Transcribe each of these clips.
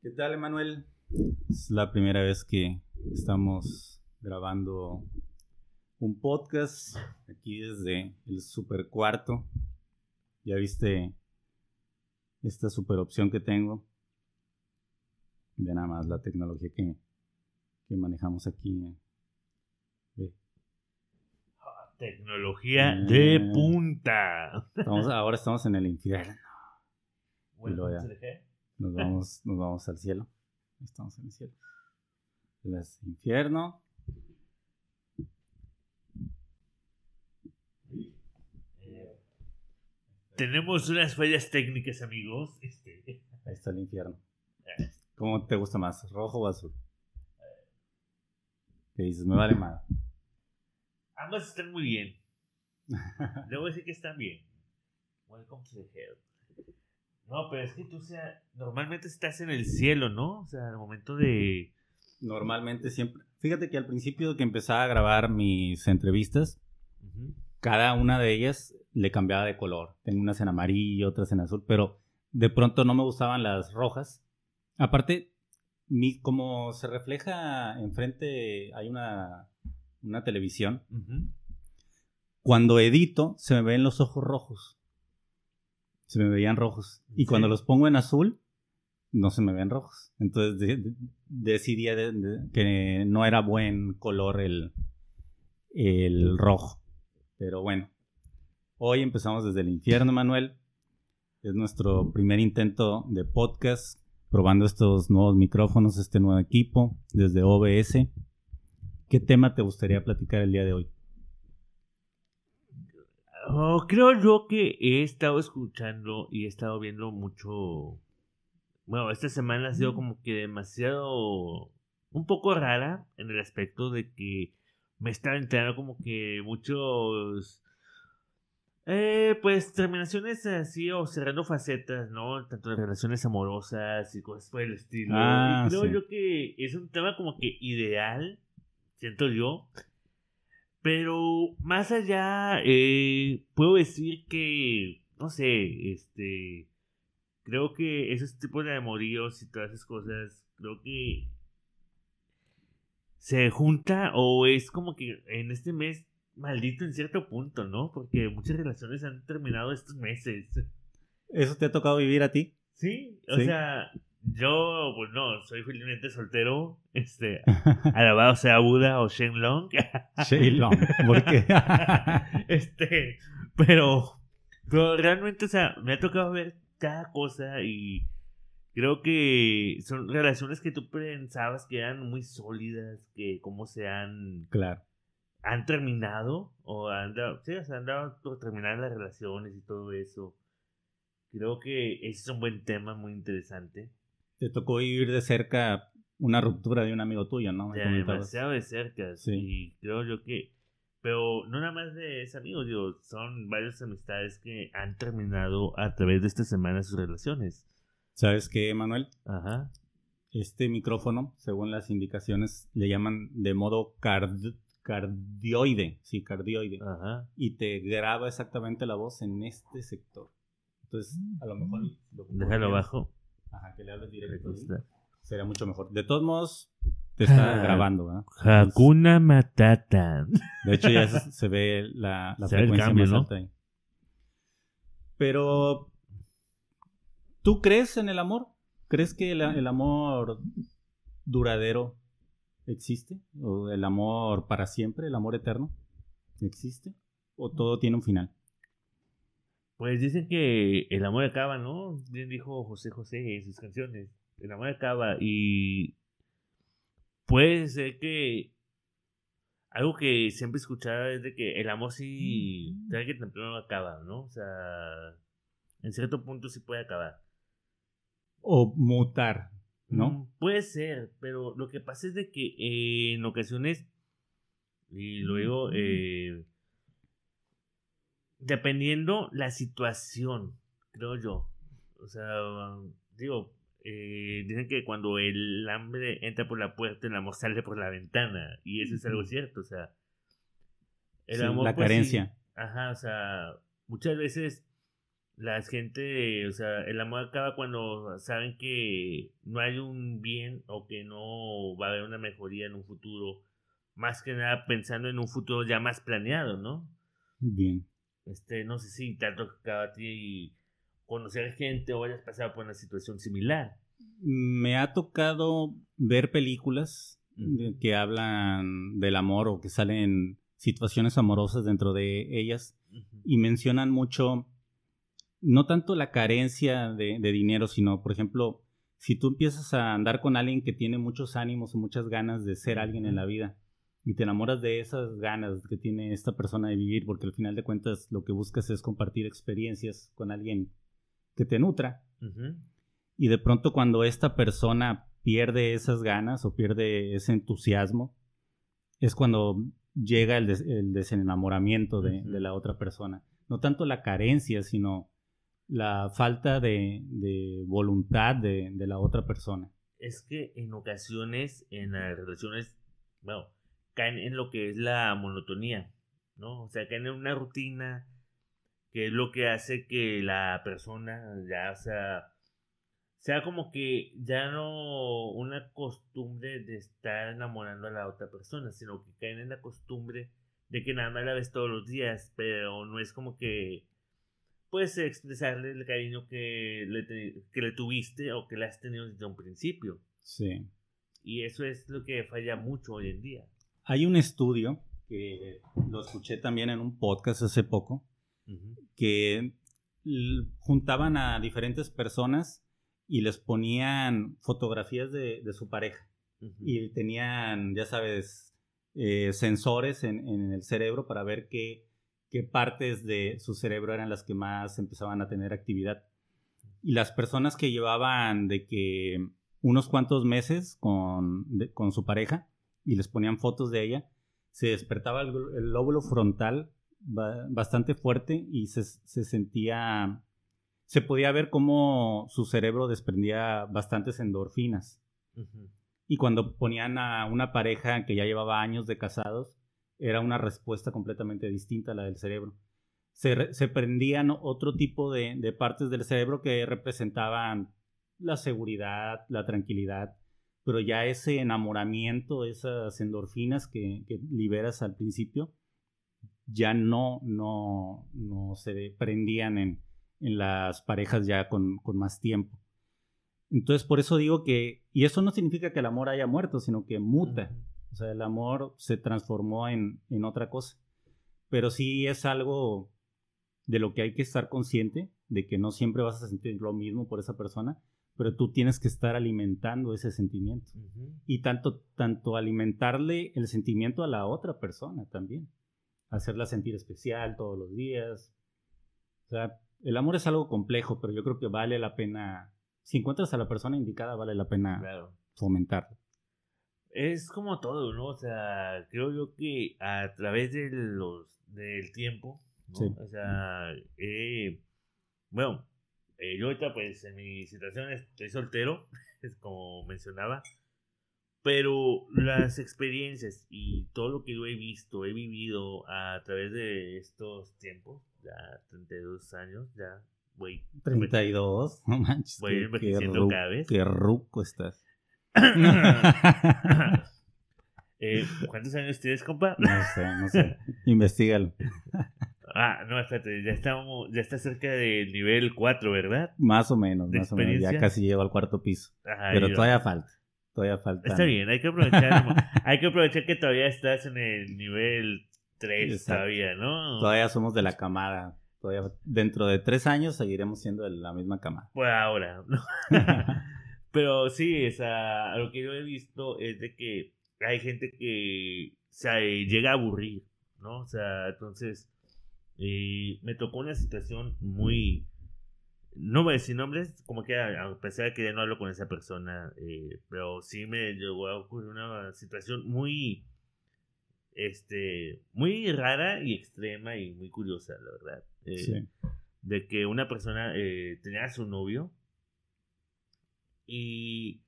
¿Qué tal, Emanuel? Es la primera vez que estamos grabando un podcast aquí desde el super cuarto. Ya viste esta super opción que tengo. Ve nada más la tecnología que, que manejamos aquí. Tecnología Mm. de punta. Estamos- ahora estamos en el infierno. Bueno. Nos vamos, nos vamos al cielo. Estamos en el cielo. Es infierno. Tenemos unas fallas técnicas, amigos. Este, Ahí está el infierno. ¿Cómo te gusta más? ¿Rojo o azul? ¿Qué dices? Me vale más. Ambas están muy bien. Debo decir que están bien. Welcome to the hell. No, pero es que tú, o sea, normalmente estás en el cielo, ¿no? O sea, al momento de. Normalmente siempre. Fíjate que al principio que empezaba a grabar mis entrevistas, cada una de ellas le cambiaba de color. Tengo unas en amarillo, otras en azul, pero de pronto no me gustaban las rojas. Aparte, mi, como se refleja enfrente, hay una, una televisión. Cuando edito, se me ven los ojos rojos. Se me veían rojos. Y Sí. cuando los pongo en azul, no se me ven rojos. Entonces de- de- decidí de- de- que no era buen color el, el rojo. Pero bueno, hoy empezamos desde el infierno, Manuel. Es nuestro primer intento de podcast, probando estos nuevos micrófonos, este nuevo equipo, desde OBS. ¿Qué tema te gustaría platicar el día de hoy? Oh, creo yo que he estado escuchando y he estado viendo mucho. Bueno, esta semana ha sido como que demasiado. un poco rara en el aspecto de que me están enterando como que muchos. Eh, pues terminaciones así o cerrando facetas, ¿no? Tanto de relaciones amorosas y cosas por el estilo. Ah, y creo sí. yo que es un tema como que ideal, siento yo. Pero más allá, eh, puedo decir que, no sé, este, creo que esos tipos de amoríos y todas esas cosas, creo que se junta o es como que en este mes maldito en cierto punto, ¿no? Porque muchas relaciones han terminado estos meses. ¿Eso te ha tocado vivir a ti? Sí, o Sí. sea, yo, pues no, soy felizmente soltero, este, alabado sea Buda o Shenlong. Shaylong, ¿por qué? este, pero, pero realmente, o sea, me ha tocado ver cada cosa y creo que son relaciones que tú pensabas que eran muy sólidas, que cómo se han, claro. han terminado o han dado, sí, o sea, han dado por terminar las relaciones y todo eso. Creo que ese es un buen tema muy interesante. Te tocó vivir de cerca una ruptura de un amigo tuyo, ¿no? Me comentabas. demasiado de cerca. Sí. Y creo yo que. Pero no nada más de ese amigo, digo, son varias amistades que han terminado a través de esta semana sus relaciones. ¿Sabes qué, Manuel? Ajá. Este micrófono, según las indicaciones, le llaman de modo card- cardioide. Sí, cardioide. Ajá. Y te graba exactamente la voz en este sector. Entonces, a lo mejor... lo Déjalo abajo. Ajá, que le hables directo. Sería mucho mejor. De todos modos, te está Ah. grabando, ¿verdad? Hakuna Matata. De hecho, ya se, se ve la, la Se frecuencia cambio, más ¿no? alta ahí. Pero, ¿tú crees en el amor? ¿Crees que el, el amor duradero existe? ¿O el amor para siempre, el amor eterno? ¿Existe? ¿O todo tiene un final? Pues dicen que el amor acaba, ¿no? Bien dijo José José en sus canciones. El amor acaba y puede ser que algo que siempre escuchaba es de que el amor sí tarde que temprano acaba, ¿no? O sea, en cierto punto sí puede acabar. ¿O mutar? ¿no? Mm, puede ser, pero lo que pasa es de que eh, en ocasiones, y luego, eh, dependiendo la situación, creo yo. O sea, digo, eh, dicen que cuando el hambre entra por la puerta, el amor sale por la ventana. Y eso es algo cierto, o sea. El Sí, amor, la pues, sí. carencia. Ajá, o sea, muchas veces la gente, o sea, el amor acaba cuando saben que no hay un bien o que no va a haber una mejoría en un futuro, más que nada pensando en un futuro ya más planeado, ¿no? Bien. Este, no sé si te ha tocado a ti conocer gente o hayas pasado por una situación similar. Me ha tocado ver películas que hablan del amor o que salen situaciones amorosas dentro de ellas y mencionan mucho, no tanto la carencia de, dinero, sino, por ejemplo, si tú empiezas a andar con alguien que tiene muchos ánimos o muchas ganas de ser alguien en la vida y te enamoras de esas ganas que tiene esta persona de vivir, porque al final de cuentas lo que buscas es compartir experiencias con alguien que te nutra. Y de pronto cuando esta persona pierde esas ganas o pierde ese entusiasmo, es cuando llega el, desenamoramiento de, la otra persona. No tanto la carencia, sino la falta de, voluntad de, la otra persona. Es que en ocasiones en las relaciones, bueno, caen en lo que es la monotonía, ¿no? O sea, caen en una rutina que es lo que hace que la persona ya sea sea como que ya no una costumbre de estar enamorando a la otra persona, sino que caen en la costumbre de que nada más la ves todos los días, pero no es como que puedes expresarle el cariño que le, que le tuviste o que le has tenido desde un principio. Sí. Y eso es lo que falla mucho hoy en día. Hay un estudio que lo escuché también en un podcast hace poco, que juntaban a diferentes personas y les ponían fotografías de, su pareja. Y tenían, ya sabes, eh, sensores en, el cerebro para ver qué, qué partes de su cerebro eran las que más empezaban a tener actividad. Y las personas que llevaban de que unos cuantos meses con, con su pareja y les ponían fotos de ella, se despertaba el, lóbulo frontal bastante fuerte y se, se sentía se podía ver cómo su cerebro desprendía bastantes endorfinas. Y cuando ponían a una pareja que ya llevaba años de casados, era una respuesta completamente distinta a la del cerebro. Se, prendían otro tipo de, partes del cerebro que representaban la seguridad, la tranquilidad, pero ya ese enamoramiento, esas endorfinas que, que liberas al principio, ya no, no, no se prendían en, en las parejas ya con, más tiempo. Entonces, por eso digo que, y eso no significa que el amor haya muerto, sino que muta. O sea, el amor se transformó en, en otra cosa. Pero sí es algo de lo que hay que estar consciente, de que no siempre vas a sentir lo mismo por esa persona, pero tú tienes que estar alimentando ese sentimiento. Y tanto, tanto alimentarle el sentimiento a la otra persona también. Hacerla sentir especial todos los días. O sea, el amor es algo complejo, pero yo creo que vale la pena, si encuentras a la persona indicada, vale la pena fomentarlo. Es como todo, ¿no? O sea, creo yo que a través de los, del tiempo, ¿no? O sea, eh, bueno, eh, yo ahorita pues en mi situación estoy soltero, como mencionaba, pero las experiencias y todo lo que yo he visto, he vivido a través de estos tiempos, ya 32 años, ya voy. 32, no manches. Voy envejeciendo cada vez. Qué ruco estás. eh, ¿Cuántos años tienes, compa? No sé, no sé. Investígalo. Ah, no, espérate, ya estamos, ya está cerca del nivel 4, ¿verdad? Más o menos, más o menos. Ya casi llego al cuarto piso. pero todavía falta. Todavía falta. Está bien, hay que aprovechar, hay que aprovechar que todavía estás en el nivel tres todavía, ¿no? Todavía somos de la camada. Todavía dentro de tres años seguiremos siendo de la misma camada. Pues ahora, ¿no? Pero sí, o sea, lo que yo he visto es de que hay gente que se llega a aburrir, ¿no? O sea, entonces eh, me tocó una situación muy... No voy a decir nombres, como que a pesar de que ya no hablo con esa persona, eh, pero sí me llegó a ocurrir una situación muy este, muy rara y extrema y muy curiosa, la verdad. Eh, de que una persona eh, tenía a su novio y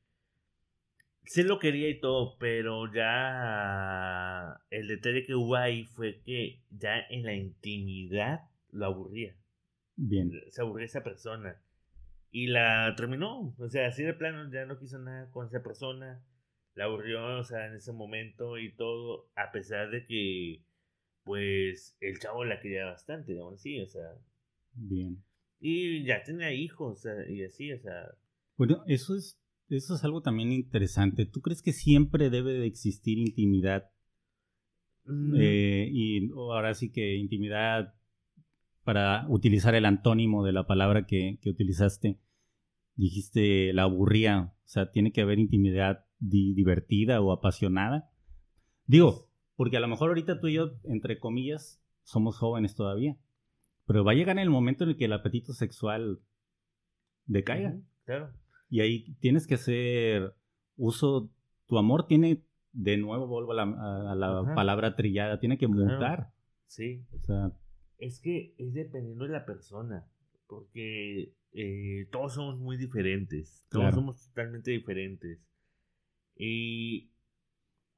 se lo quería y todo, pero ya el detalle que hubo ahí fue que ya en la intimidad lo aburría. Bien. Se aburrió esa persona. Y la terminó. O sea, así de plano ya no quiso nada con esa persona. La aburrió, o sea, en ese momento y todo. A pesar de que, pues, el chavo la quería bastante, digamos así, o sea. Bien. Y ya tenía hijos, y así, o sea. Bueno, eso es, eso es algo también interesante. ¿Tú crees que siempre debe de existir intimidad? mm, Eh, y ahora sí que intimidad, para utilizar el antónimo de la palabra que, que utilizaste, dijiste la aburría. O sea, tiene que haber intimidad di- divertida o apasionada. Digo, porque a lo mejor ahorita tú y yo, entre comillas, somos jóvenes todavía. Pero va a llegar el momento en el que el apetito sexual decaiga. claro. Y ahí tienes que hacer uso, tu amor tiene, de nuevo vuelvo a la, a- a la Ajá. palabra trillada, tiene que Claro. mutar. Sí. O sea, Es que es dependiendo de la persona, porque eh, todos somos muy diferentes, todos Claro. somos totalmente diferentes. Y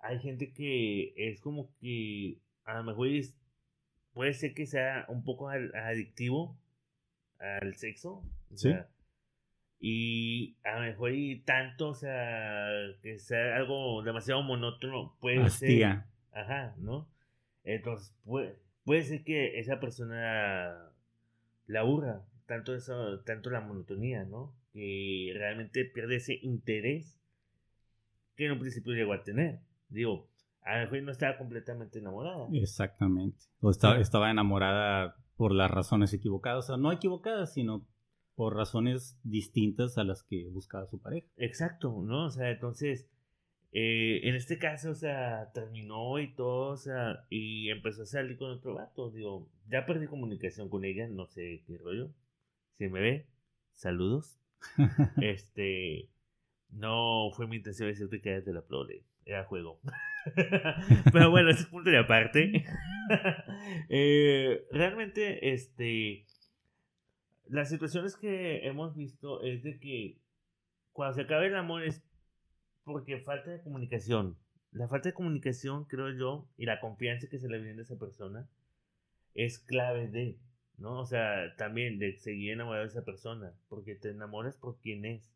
hay gente que es como que a lo mejor es- puede ser que sea un poco al- adictivo al sexo. o Sí. sea, y a lo mejor y tanto, o sea, que sea algo demasiado monótono, puede ser. hastía. Ajá, ¿no? Entonces, puede, puede ser que esa persona la aburra, tanto eso, tanto la monotonía, ¿no? Que realmente pierde ese interés que en un principio llegó a tener. Digo, a lo mejor no estaba completamente enamorada. Exactamente. O esta- Sí. estaba enamorada por las razones equivocadas. O sea, no equivocadas, sino por razones distintas a las que buscaba su pareja. Exacto, ¿no? O sea, entonces, eh, en este caso, o sea, terminó y todo, o sea, y empezó a salir con otro vato. Digo, ya perdí comunicación con ella, no sé qué rollo. Si me ve, saludos. Este, no fue mi intención decirte que eras de la prole, era juego. Pero bueno, ese es punto de aparte. Eh, realmente, este, las situaciones que hemos visto es de que cuando se acaba el amor es porque falta de comunicación. La falta de comunicación, creo yo, y la confianza que se le brinda a esa persona es clave de, ¿no? O sea, también de seguir enamorado de esa persona, porque te enamoras por quien es.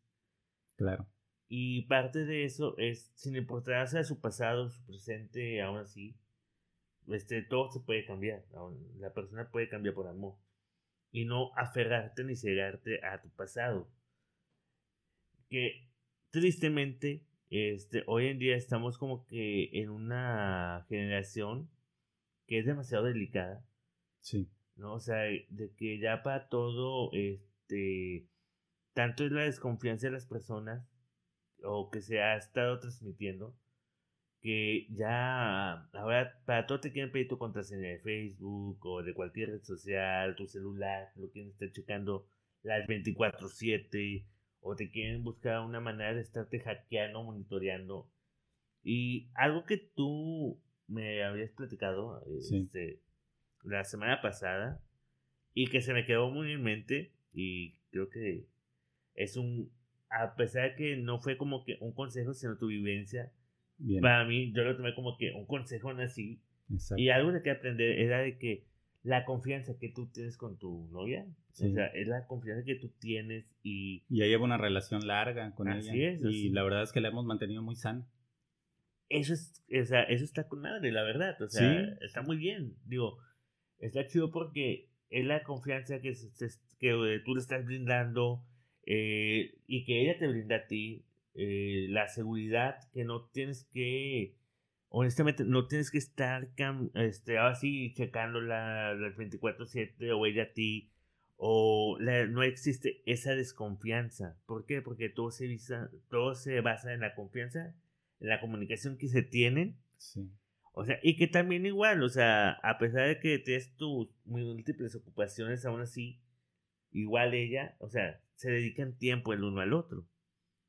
Claro. Y parte de eso es, sin importarse a su pasado, su presente, aún así, este, todo se puede cambiar. La persona puede cambiar por amor. Y no aferrarte ni cegarte a tu pasado. Que tristemente, este, hoy en día estamos como que en una generación que es demasiado delicada. Sí. ¿no? O sea, de que ya para todo, este, tanto es la desconfianza de las personas, o que se ha estado transmitiendo, que ya ahora para todo te quieren pedir tu contraseña de Facebook o de cualquier red social, tu celular, lo quieren estar checando las 24/7, o te quieren buscar una manera de estarte hackeando, monitoreando. Y algo que tú me habías platicado, Sí. este, la semana pasada y que se me quedó muy en mente y creo que es un a pesar de que no fue como que un consejo sino tu vivencia Bien. para mí yo lo tomé como que un consejo en así Exacto. y algo que aprender era de que la confianza que tú tienes con tu novia Sí. o sea es la confianza que tú tienes y ya llevo una relación larga con Así ella. es, y así. la verdad es que la hemos mantenido muy sana. eso es, o sea, eso está con madre, la verdad. O sea, Sí. está muy bien. Digo, está chido porque es la confianza que, se- que tú le estás brindando eh, y que ella te brinda a ti. Eh, la seguridad que no tienes que, honestamente, no tienes que estar cam- este, así checándola las 24-7 o ella a ti. O la- no existe esa desconfianza. ¿Por qué? Porque todo se, visa- todo se basa en la confianza en la comunicación que se tienen. Sí. O sea, y que también igual, o sea, a pesar de que tienes tus múltiples ocupaciones, aún así, igual ella, o sea, se dedican tiempo el uno al otro.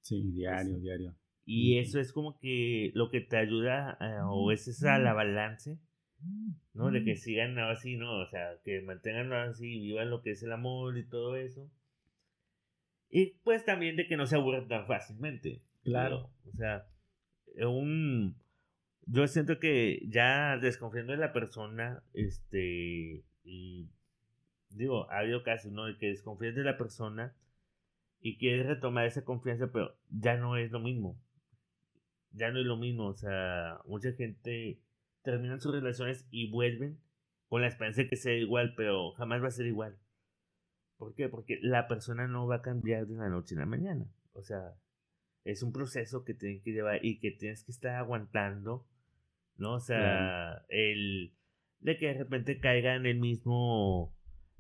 Sí, diario, diario. Y eso es como que lo que te ayuda, eh, o es esa la balance, ¿no? De que sigan así, ¿no? O sea, que mantengan así, vivan lo que es el amor y todo eso. Y pues también de que no se aburran tan fácilmente. Claro. O sea, un... Yo siento que ya desconfiando de la persona, este, y digo, ha habido casos, ¿no? De que desconfías de la persona y quieres retomar esa confianza, pero ya no es lo mismo. Ya no es lo mismo, o sea, mucha gente termina sus relaciones y vuelven con la esperanza de que sea igual, pero jamás va a ser igual. ¿Por qué? Porque la persona no va a cambiar de la noche a la mañana. O sea, es un proceso que tienes que llevar y que tienes que estar aguantando, ¿no? O sea, el de que de repente caiga en el mismo,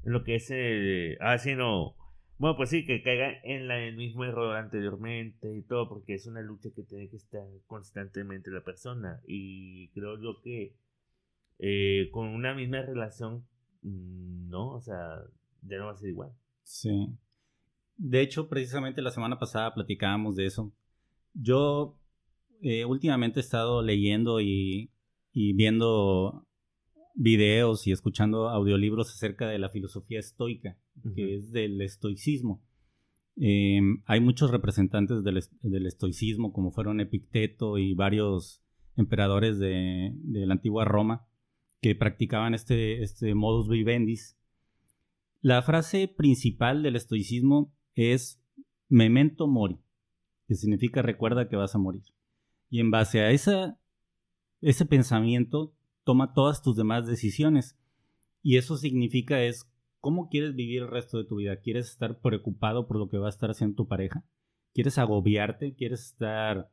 en lo que es el, ah, sí, no, bueno, pues sí, que caiga en el mismo error anteriormente y todo, porque es una lucha que tiene que estar constantemente la persona. Y creo yo que eh, con una misma relación, mm, no, o sea, ya no va a ser igual. Sí. De hecho, precisamente la semana pasada platicábamos de eso. Yo eh, últimamente he estado leyendo y viendo videos y escuchando audiolibros acerca de la filosofía estoica, que es del estoicismo. Em, hay muchos representantes del, estoicismo, como fueron Epicteto y varios emperadores de, la antigua Roma, que practicaban este, este modus vivendi. La frase principal del estoicismo es memento mori, que significa recuerda que vas a morir. Y en base a esa, ese pensamiento toma todas tus demás decisiones. Y eso significa es cómo quieres vivir el resto de tu vida. ¿Quieres estar preocupado por lo que va a estar haciendo tu pareja? ¿Quieres agobiarte? ¿Quieres estar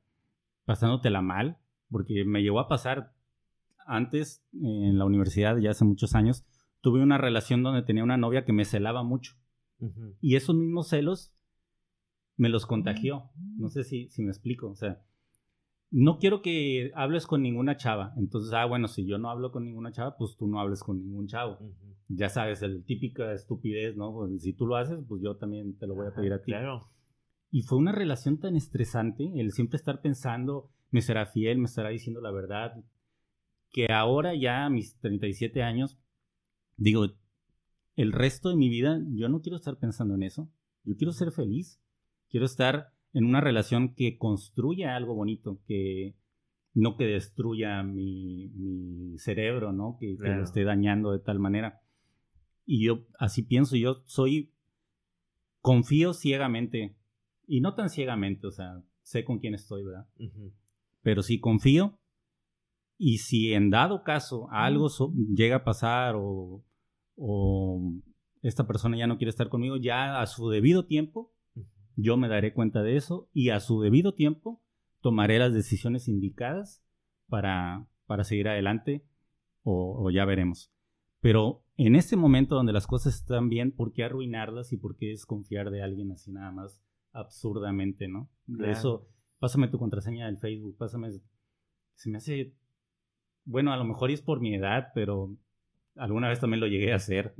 pasándotela mal? Porque me llegó a pasar antes en la universidad, ya hace muchos años, tuve una relación donde tenía una novia que me celaba mucho. Y esos mismos celos me los contagió. No sé si, si me explico. O sea, no quiero que hables con ninguna chava. Entonces, ah, bueno, si yo no hablo con ninguna chava, pues tú no hables con ningún chavo. Ya sabes, el típica estupidez, ¿no? Pues, si tú lo haces, pues yo también te lo voy a pedir a ti. Claro. Y fue una relación tan estresante, el siempre estar pensando, me será fiel, me estará diciendo la verdad, que ahora ya a mis 37 años, digo, el resto de mi vida, yo no quiero estar pensando en eso. Yo quiero ser feliz. Quiero estar en una relación que construya algo bonito, que no que destruya mi, cerebro, ¿no? Que, lo esté dañando de tal manera. Y yo así pienso, yo soy, confío ciegamente, y no tan ciegamente, o sea, sé con quién estoy, ¿verdad? Pero sí confío, y si en dado caso algo llega a pasar o, o esta persona ya no quiere estar conmigo, ya a su debido tiempo, yo me daré cuenta de eso y a su debido tiempo tomaré las decisiones indicadas para, para seguir adelante o, ya veremos. Pero en este momento donde las cosas están bien, ¿por qué arruinarlas y por qué desconfiar de alguien así nada más absurdamente, no? De eso, pásame tu contraseña del Facebook, pásame... Se me hace... Bueno, a lo mejor es por mi edad, pero alguna vez también lo llegué a hacer.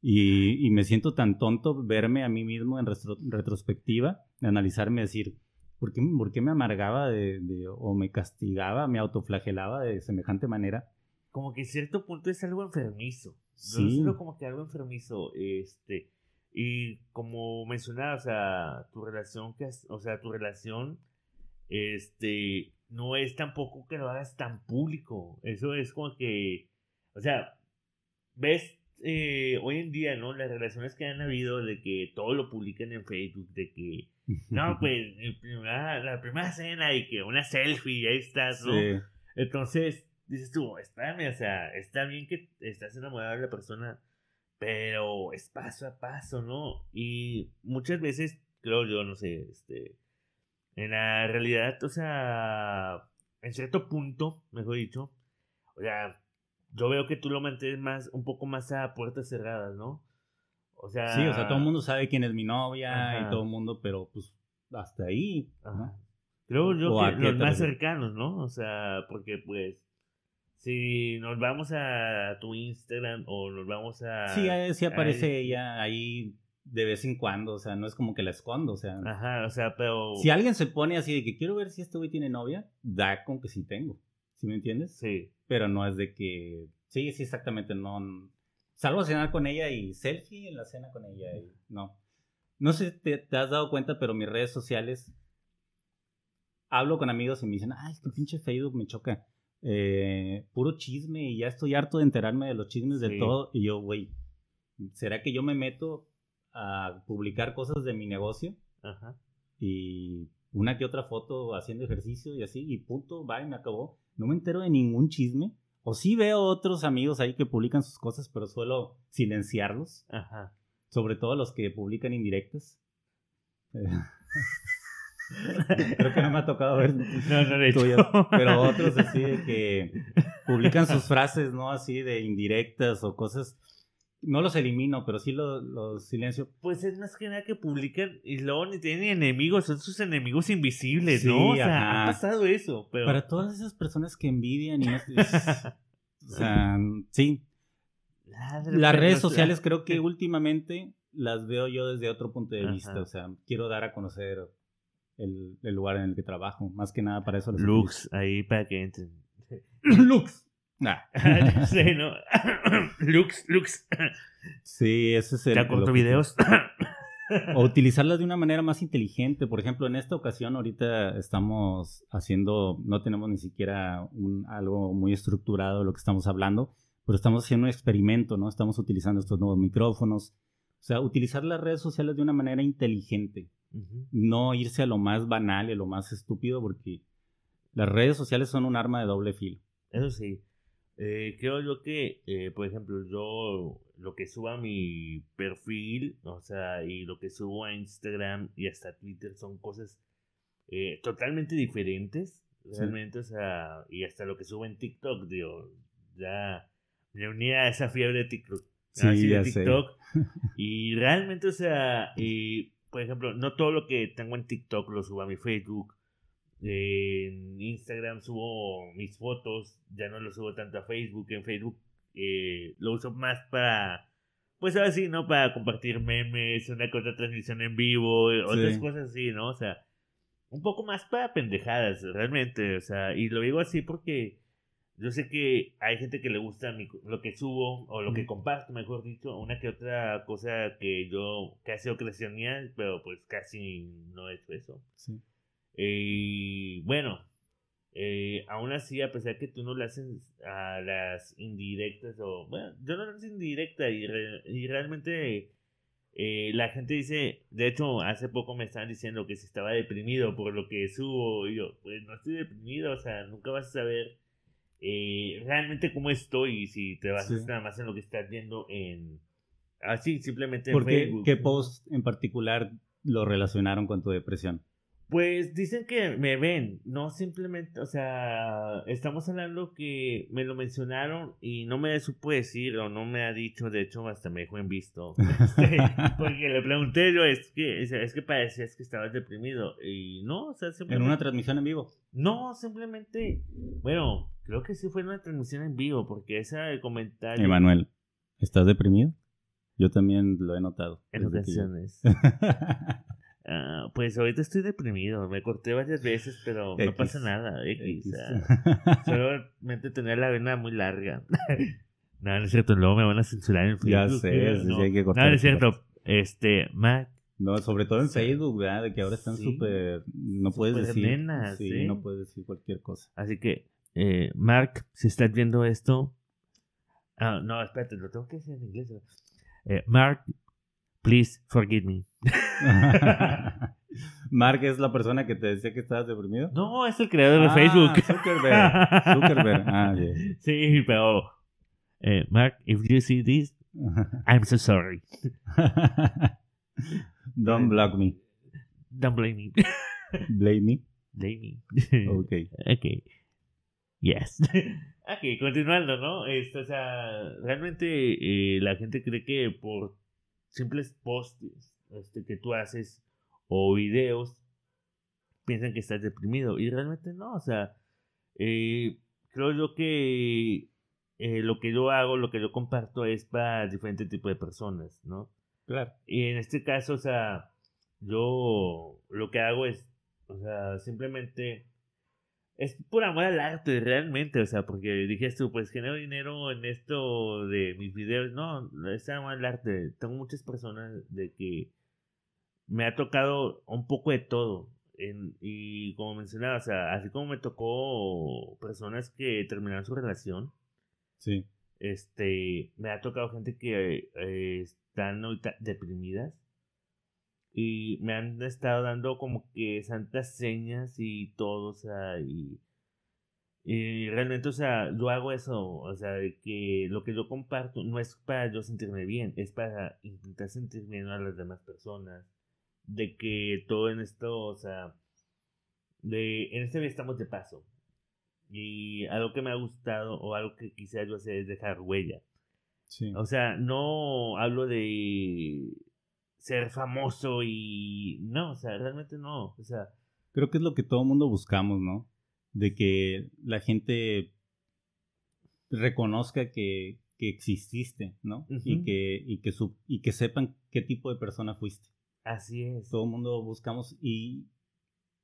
Y, me siento tan tonto verme a mí mismo en retrospectiva, de analizarme, decir, ¿por qué, por qué me amargaba de, o me castigaba, me autoflagelaba de semejante manera? Como que en cierto punto es algo enfermizo. Sí. No como que algo enfermizo. Este, y como mencionaba, o sea, tu relación, que, o sea, tu relación, este, no es tampoco que lo hagas tan público. Eso es como que, o sea, ves eh, hoy en día, ¿no? Las relaciones que han habido de que todo lo publican en Facebook, de que, no, pues, la primera cena y que una selfie, ahí estás, ¿no? Entonces, dices tú, espérame, o sea, está bien que estás enamorado de la persona, pero es paso a paso, ¿no? Y muchas veces, creo yo, no sé, este, en la realidad, o sea, en cierto punto, mejor dicho, o sea, yo veo que tú lo mantienes más, un poco más a puertas cerradas, ¿no? O sea... Sí, o sea, todo el mundo sabe quién es mi novia y todo el mundo, pero pues hasta ahí, ¿no? Creo yo que los más cercanos, ¿no? O sea, porque pues si nos vamos a tu Instagram o nos vamos a... Sí, sí aparece ella ahí de vez en cuando, o sea, no es como que la escondo, o sea... Ajá, o sea, pero... Si alguien se pone así de que quiero ver si este güey tiene novia, da con que sí tengo, ¿sí me entiendes? Sí pero no es de que, sí, sí, exactamente, no, salgo a cenar con ella y selfie en la cena con ella y no. No sé si te, has dado cuenta, pero mis redes sociales, hablo con amigos y me dicen, ay, es que pinche Facebook me choca. Eh, puro chisme y ya estoy harto de enterarme de los chismes de todo. Y yo, güey, ¿será que yo me meto a publicar cosas de mi negocio? Ajá. Y una que otra foto haciendo ejercicio y así, y punto, va, y me acabó. No me entero de ningún chisme. O sí veo otros amigos ahí que publican sus cosas, pero suelo silenciarlos. Ajá. Sobre todo los que publican indirectas. Creo que no me ha tocado ver No, no, hecho. tuyas, pero otros así de que publican sus frases, ¿no? Así de indirectas o cosas. No los elimino, pero sí los, los silencio. Pues es más que nada que publican y luego ni tienen enemigos, son sus enemigos invisibles, Sí, ¿no? O sea, ha pasado eso, pero... Para todas esas personas que envidian y o sea, sí. Ladra, Las redes sociales creo que últimamente las veo yo desde otro punto de Ajá. vista. O sea, quiero dar a conocer el, el lugar en el que trabajo. Más que nada para eso Lux, ahí para que entren. Lux. Nah. sí, ¿no? Lux, Lux. Sí, ese es el... Ya el corto videos. O utilizarlas de una manera más inteligente. Por ejemplo, en esta ocasión ahorita estamos haciendo, no tenemos ni siquiera un, algo muy estructurado de lo que estamos hablando, pero estamos haciendo un experimento, ¿no? Estamos utilizando estos nuevos micrófonos. O sea, utilizar las redes sociales de una manera inteligente. No irse a lo más banal y a lo más estúpido, porque las redes sociales son un arma de doble filo. Eso sí. Eh, creo yo que, eh, por ejemplo, yo lo que subo a mi perfil, o sea, y lo que subo a Instagram y hasta Twitter son cosas eh, totalmente diferentes. Sí. Realmente, o sea, y hasta lo que subo en TikTok, digo, ya me uní a esa fiebre de TikTok. Sí, así de sé. TikTok. Y realmente, o sea, y, por ejemplo, no todo lo que tengo en TikTok lo subo a mi Facebook. En Instagram subo mis fotos, ya no lo subo tanto a Facebook. En Facebook eh, lo uso más para, pues ahora sí, ¿no? Para compartir memes, una otra transmisión en vivo, eh, otras cosas así, ¿no? O sea, un poco más para pendejadas, realmente. O sea, y lo digo así porque yo sé que hay gente que le gusta mi- lo que subo o lo que comparto, mejor dicho, una que otra cosa que yo casi ocasionía, pero pues casi no he hecho eso. Sí. Y bueno, eh, aún así, a pesar que tú no le haces a las indirectas, o bueno, yo no las indirecta y, re- y realmente eh, la gente dice, de hecho, hace poco me estaban diciendo que si estaba deprimido por lo que subo, y yo, pues no estoy deprimido, o sea, nunca vas a saber eh, realmente cómo estoy si te basas Sí. nada más en lo que estás viendo en... Así, simplemente en ¿Por qué, Facebook. qué post en particular lo relacionaron con tu depresión? Pues dicen que me ven, no simplemente, o sea, estamos hablando que me lo mencionaron y no me supo decir o no me ha dicho, de hecho hasta me dejó en visto. Este, porque le pregunté yo, es que, es, que parecías que estabas deprimido y no, o sea, En simplemente... una transmisión en vivo. No, simplemente, bueno, creo que sí fue en una transmisión en vivo porque ese comentario... Emanuel, ¿estás deprimido? Yo también lo he notado. En ocasiones. Ah, pues ahorita estoy deprimido, me corté varias veces, pero no pasa nada, X, X. solamente tenía la vena muy larga. no, no es cierto, luego me van a censurar en Facebook. Ya sé, no. sí, hay que no, cortar, no es hay que cierto, este, Mac, No, sobre todo en Sí. Facebook, ¿verdad? De que ahora están Sí. súper... No puedes Súper decir... nenas, sí, ¿sí? no puedes decir cualquier cosa. así que, eh, Mark, si estás viendo esto, ah, no, espérate, lo tengo que decir en inglés. ¿no? Eh, Mark, please forgive me. Mark es la persona que te decía que estabas deprimido. No, es el creador de Ah, Facebook. Zuckerberg. Zuckerberg. Ah, yes. Sí, pero, eh, Mark, if you see this, I'm so sorry. Don't block me. Don't blame me. Blame me. blame me. Ok. ok. Yes. ok, continuando, ¿no? Esto, o sea, realmente eh, la gente cree que por simples posts este, que tú haces o videos piensan que estás deprimido y realmente no, o sea, eh, creo yo que eh, lo que yo hago, lo que yo comparto es para diferentes tipos de personas, ¿no? Claro. Y en este caso, o sea, yo lo que hago es, o sea, simplemente es por amor al arte, realmente, o sea, porque dijiste tú, pues genero dinero en esto de mis videos, no, es amor al arte. Tengo muchas personas de que me ha tocado un poco de todo. En- y como mencionaba, o sea, así como me tocó personas que terminaron su relación, Sí. este, me ha tocado gente que eh, están ahorita deprimidas y me han estado dando como que santas señas y todo, o sea, y, y realmente, o sea, yo hago eso, o sea, de que lo que yo comparto no es para yo sentirme bien, es para intentar sentir bien a las demás personas, de que todo en esto, o sea, de, en este día estamos de paso, y algo que me ha gustado o algo que quisiera yo hacer es dejar huella. Sí. O sea, no hablo de ser famoso y no, o sea, realmente no, o sea, creo que es lo que todo mundo buscamos, ¿no? De que la gente reconozca que, que exististe, ¿no? Y que y que y que sepan qué tipo de persona fuiste. Así es. Todo el mundo buscamos y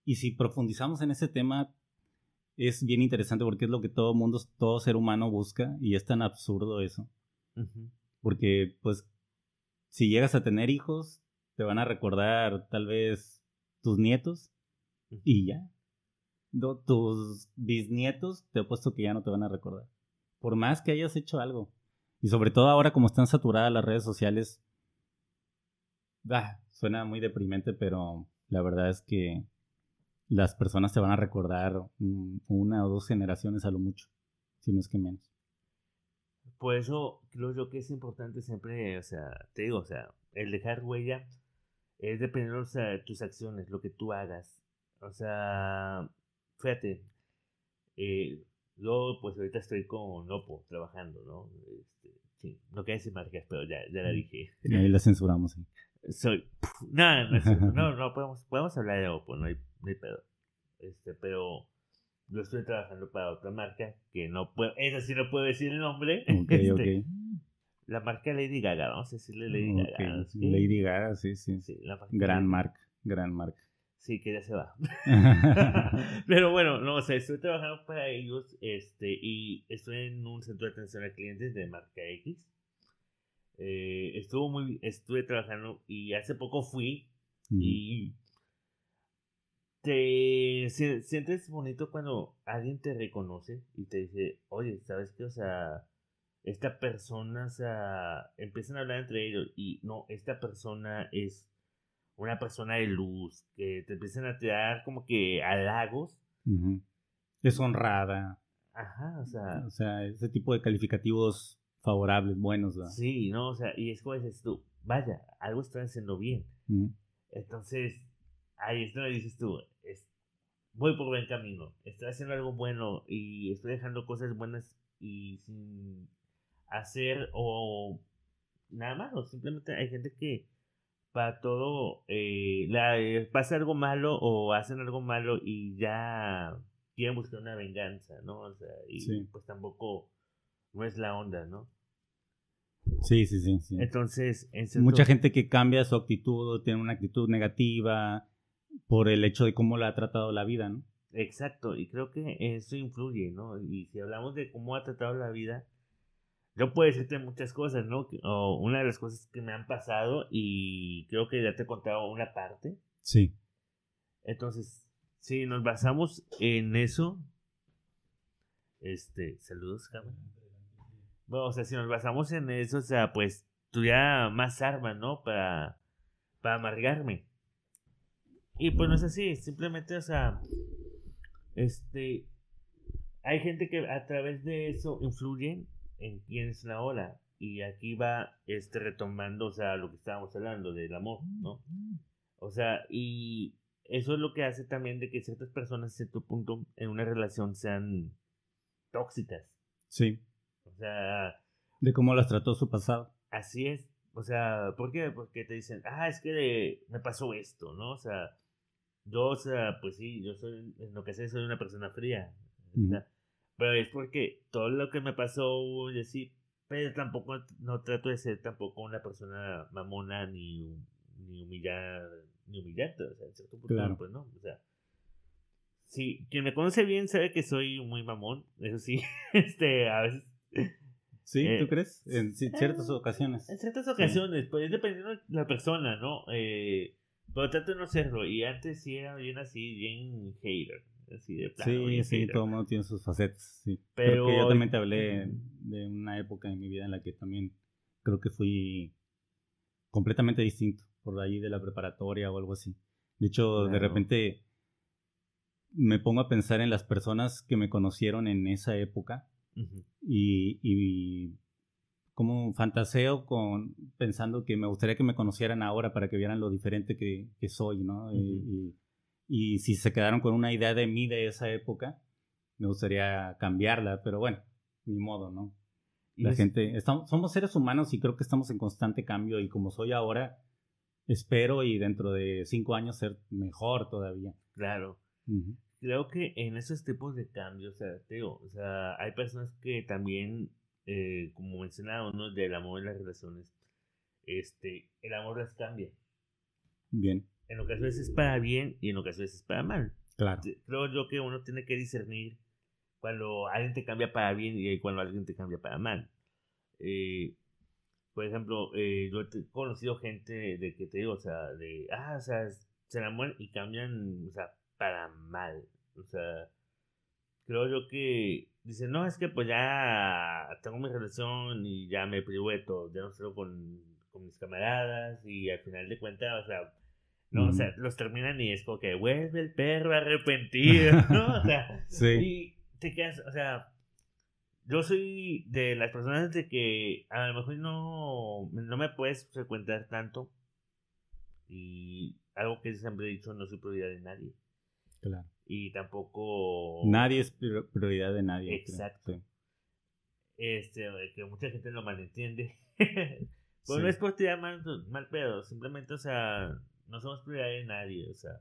y si profundizamos en ese tema es bien interesante porque es lo que todo mundo, todo ser humano busca y es tan absurdo eso. Porque, pues, si llegas a tener hijos, te van a recordar tal vez tus nietos y ya. tus bisnietos, te he puesto que ya no te van a recordar. Por más que hayas hecho algo. Y sobre todo ahora como están saturadas las redes sociales, ah, suena muy deprimente, pero la verdad es que las personas te van a recordar una o dos generaciones a lo mucho, si no es que menos. Por eso creo yo que es importante siempre, o sea, te digo, o sea, el dejar huella es dependiendo o sea, de tus acciones, lo que tú hagas. O sea, fíjate, eh, yo pues ahorita estoy con Lopo trabajando, ¿no? Este, sí, no quería decir marcas, pero ya, ya la dije. Y ahí la censuramos. Soy, no, no, no, no, podemos, podemos hablar de Lopo, no hay ni pedo. Este, pero yo estoy trabajando para otra marca que no puedo, esa sí no puedo decir el nombre. Este, la marca Lady Gaga, vamos a decirle Lady Gaga. Lady Gaga, sí, sí. sí gran marca, gran marca. Sí, que ya se va. Pero bueno, no, o sea, estoy trabajando para ellos este, y estoy en un centro de atención a clientes de marca X. Eh, estuvo muy, estuve trabajando y hace poco fui y te sientes bonito cuando alguien te reconoce y te dice, oye, ¿sabes qué? O sea, esta persona, o sea, empiezan a hablar entre ellos y no, esta persona es una persona de luz, que te empiezan a tirar como que halagos. Es honrada. Ajá, o sea. O sea, ese tipo de calificativos favorables, buenos, ¿verdad? Sí, no, o sea, y es como dices tú, vaya, algo está haciendo bien. Entonces, ahí es donde dices tú, voy por buen camino, estoy haciendo algo bueno y estoy dejando cosas buenas y sin hacer o nada más, o simplemente hay gente que para todo eh, eh, pasa algo malo o hacen algo malo y ya quieren buscar una venganza, ¿no? O sea, y pues tampoco no es la onda, ¿no? Sí, sí, sí. sí. Entonces, mucha gente que cambia su actitud tiene una actitud negativa por el hecho de cómo la ha tratado la vida, ¿no? Exacto, y creo que eso influye, ¿no? Y si hablamos de cómo ha tratado la vida, yo puedo decirte muchas cosas, ¿no? O una de las cosas que me han pasado y creo que ya te he contado una parte. Sí. Entonces, si nos basamos en eso, este, saludos, cámara. Bueno, o sea, si nos basamos en eso, o sea, pues tuviera más armas, ¿no? Para, para amargarme. Y pues no es así, simplemente, o sea, este, hay gente que a través de eso influye en quién es la ola. Y aquí va este retomando, o sea, lo que estábamos hablando del amor, ¿no? O sea, y eso es lo que hace también de que ciertas personas a cierto punto en una relación sean tóxicas. Sí. O sea... De cómo las trató su pasado. Así es. O sea, ¿por qué? Porque te dicen, ah, es que me pasó esto, ¿no? O sea, yo, o sea, pues sí, yo soy, en lo que sé, soy una persona fría. pero es porque todo lo que me pasó, y así, pero tampoco, no trato de ser tampoco una persona mamona ni, ni humillar, ni humillante, o sea, en cierto punto, pues no, o sea. Sí, quien me conoce bien sabe que soy muy mamón, eso sí, este, a veces... ¿Sí? ¿Tú eh, crees? En ciertas ocasiones. En ciertas ocasiones, pues dependiendo de la persona, ¿no? Eh, pero trato de no serlo. Y antes sí era bien así, bien hater. Así de plano, Sí, sí, todo el mundo tiene sus facetas, sí. Pero- que yo también te hablé de una época en mi vida en la que también creo que fui completamente distinto, por ahí de la preparatoria o algo así. De hecho, de repente me pongo a pensar en las personas que me conocieron en esa época y como fantaseo con pensando que me gustaría que me conocieran ahora para que vieran lo diferente que, que soy, ¿no? Y- y, y si se quedaron con una idea de mí de esa época, me gustaría cambiarla, pero bueno, ni modo, ¿no? La es- gente, estamos, somos seres humanos y creo que estamos en constante cambio y como soy ahora, espero y dentro de cinco años ser mejor todavía. Claro. Creo que en esos tipos de cambios, o sea, te digo, o sea, hay personas que también, eh, como mencionaba uno del amor y las relaciones, este, el amor las cambia. Bien, En ocasiones es para bien y en ocasiones es para mal. claro. Creo yo que uno tiene que discernir cuando alguien te cambia para bien y cuando alguien te cambia para mal. Eh, por ejemplo, eh, yo he conocido gente de que te digo, o sea, de, ah, o sea, se enamoran y cambian, o sea, para mal. O sea, creo yo que dicen, no, es que pues ya tengo mi relación y ya me privo de todo, ya no salgo con, con mis camaradas y al final de cuentas, o sea, no, o sea, los terminan y es como que vuelve el perro arrepentido, ¿no? O sea, Sí, y te quedas, o sea, yo soy de las personas de que a lo mejor no, no me puedes frecuentar tanto. Y algo que siempre he dicho, no soy prioridad de nadie. claro. Y tampoco... Nadie es prior- prioridad de nadie. creo. Exacto. Sí. Este, que mucha gente lo malentiende. pues Sí. no es por tirar mal, mal pedo, simplemente, o sea, no somos prioridad de nadie, o sea,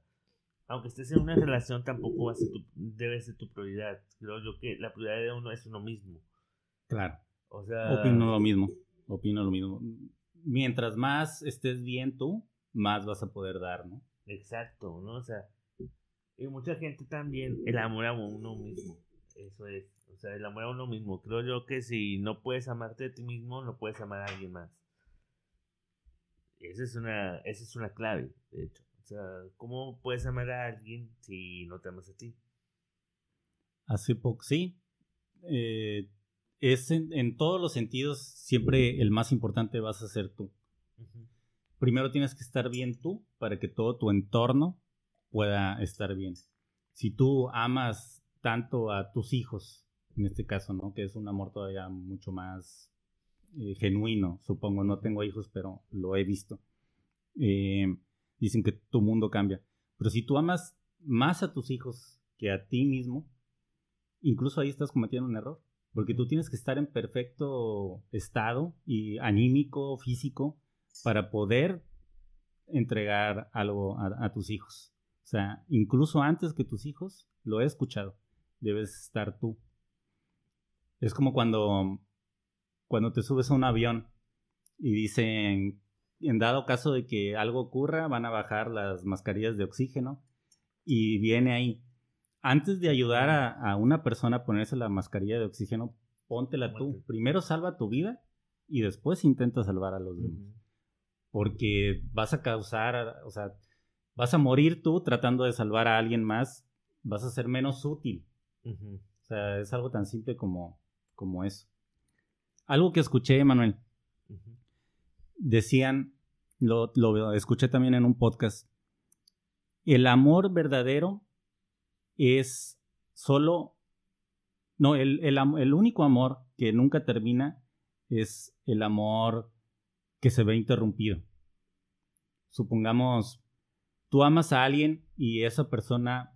aunque estés en una relación tampoco va a ser tu- debe ser tu prioridad. Creo yo que la prioridad de uno es uno mismo. Claro. O sea, Opino lo mismo. Opino lo mismo. Mientras más estés bien tú, más vas a poder dar, ¿no? exacto, ¿no? O sea, y mucha gente también, el amor a uno mismo, eso es, o sea, el amor a uno mismo. Creo yo que si no puedes amarte a ti mismo, no puedes amar a alguien más. Esa es una, esa es una clave, de hecho. O sea, ¿cómo puedes amar a alguien si no te amas a ti? Hace poco, sí. Eh, es en, en todos los sentidos, siempre el más importante vas a ser tú. Primero tienes que estar bien tú para que todo tu entorno pueda estar bien. Si tú amas tanto a tus hijos, en este caso, ¿no? Que es un amor todavía mucho más eh, genuino, supongo. No tengo hijos, pero lo he visto. Eh, dicen que tu mundo cambia. Pero si tú amas más a tus hijos que a ti mismo, incluso ahí estás cometiendo un error. Porque tú tienes que estar en perfecto estado y anímico, físico, para poder entregar algo a, a tus hijos. O sea, incluso antes que tus hijos, lo he escuchado, debes estar tú. Es como cuando, cuando te subes a un avión y dicen, en dado caso de que algo ocurra, van a bajar las mascarillas de oxígeno y viene ahí. Antes de ayudar a, a una persona a ponerse la mascarilla de oxígeno, póntela tú. Primero salva tu vida y después intenta salvar a los demás porque vas a causar, o sea, vas a morir tú tratando de salvar a alguien más, vas a ser menos útil. O sea, es algo tan simple como, como eso. Algo que escuché, Manuel, decían, lo, lo escuché también en un podcast, el amor verdadero es solo, no, el, el único amor que nunca termina es el amor que se ve interrumpido. Supongamos, tú amas a alguien y esa persona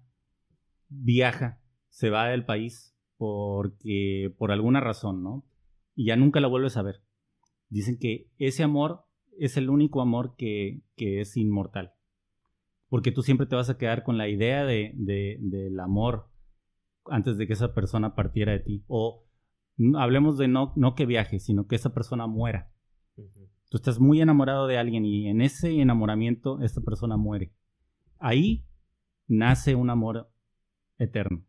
viaja, se va del país porque por alguna razón, ¿no? Y ya nunca la vuelves a ver. Dicen que ese amor es el único amor que, que es inmortal. Porque tú siempre te vas a quedar con la idea de, de- del amor antes de que esa persona partiera de ti. O hablemos de no, no que viaje, sino que esa persona muera. Tú estás muy enamorado de alguien y en ese enamoramiento esta persona muere. Ahí nace un amor eterno.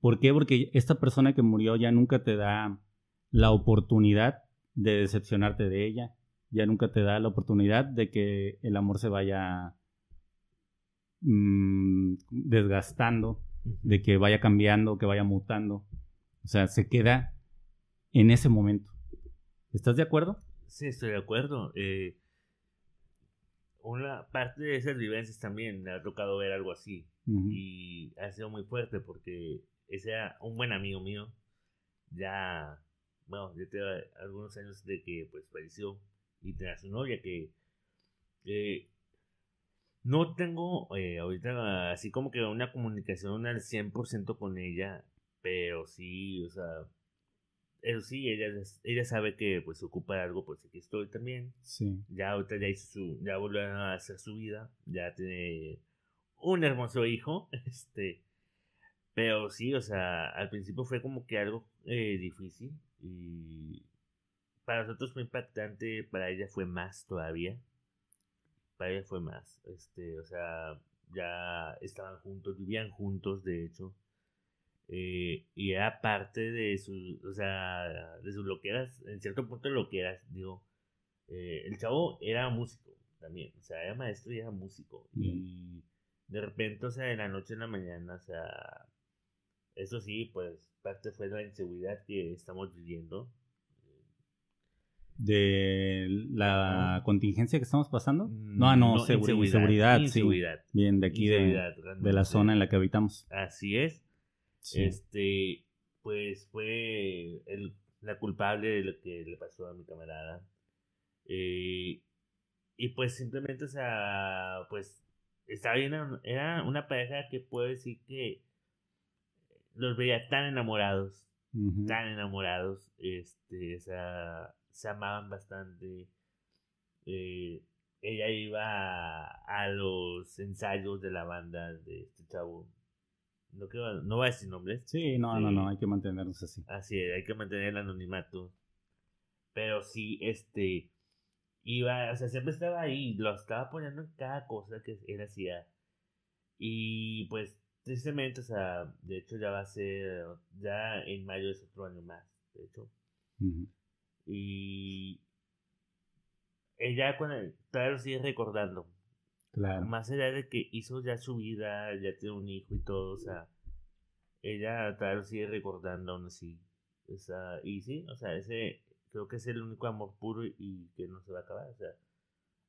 ¿Por qué? Porque esta persona que murió ya nunca te da la oportunidad de decepcionarte de ella, ya nunca te da la oportunidad de que el amor se vaya mm, desgastando, de que vaya cambiando, que vaya mutando. O sea, se queda en ese momento. ¿Estás de acuerdo? Sí, estoy de acuerdo. Eh, una parte de esas vivencias también me ha tocado ver algo así. Y ha sido muy fuerte porque ese era un buen amigo mío. Ya, bueno, ya tengo algunos años de que pues falleció y tenía su novia que no tengo eh, ahorita así como que una comunicación al 100% con ella, pero sí, o sea, eso sí, ella, ella sabe que pues se ocupa algo, pues aquí estoy también. Sí. Ya ahorita ya hizo su, ya volvió a hacer su vida, ya tiene un hermoso hijo, este, pero sí, o sea, al principio fue como que algo eh, difícil y para nosotros fue impactante, para ella fue más todavía, para ella fue más, este, o sea, ya estaban juntos, vivían juntos, de hecho, eh, y era parte de sus, o sea, de sus loqueras, en cierto punto loqueras, digo, eh, el chavo era músico también, o sea, era maestro y era músico, y de repente, o sea, de la noche en la mañana, o sea, eso sí, pues parte fue la inseguridad que estamos viviendo. ¿De la contingencia que estamos pasando? Mm, no, no, seguridad, inseguridad, sí. Bien, de aquí de, de la zona en la que habitamos. Así es. Este, pues fue el, la culpable de lo que le pasó a mi camarada. Eh, y pues simplemente, o sea, pues estaba bien, era una pareja que puedo decir que los veía tan enamorados, tan enamorados, este, o sea, se amaban bastante. Eh, ella iba a, los ensayos de la banda de este chavo no, quiero, no voy a decir nombres. Sí, no, no, no, hay que mantenernos así. Así es, hay que mantener el anonimato. Pero sí, este, iba, o sea, siempre estaba ahí, lo estaba apoyando en cada cosa que él hacía. Y pues, tristemente, o sea, de hecho ya va a ser, ya en mayo es otro año más, de hecho. Y ella cuando todavía lo sigue recordando. Más allá de que hizo ya su vida, ya tiene un hijo y todo, o sea, ella tal vez sigue recordando aún así. O sea, y sí, o sea, ese creo que es el único amor puro y que no se va a acabar. O sea,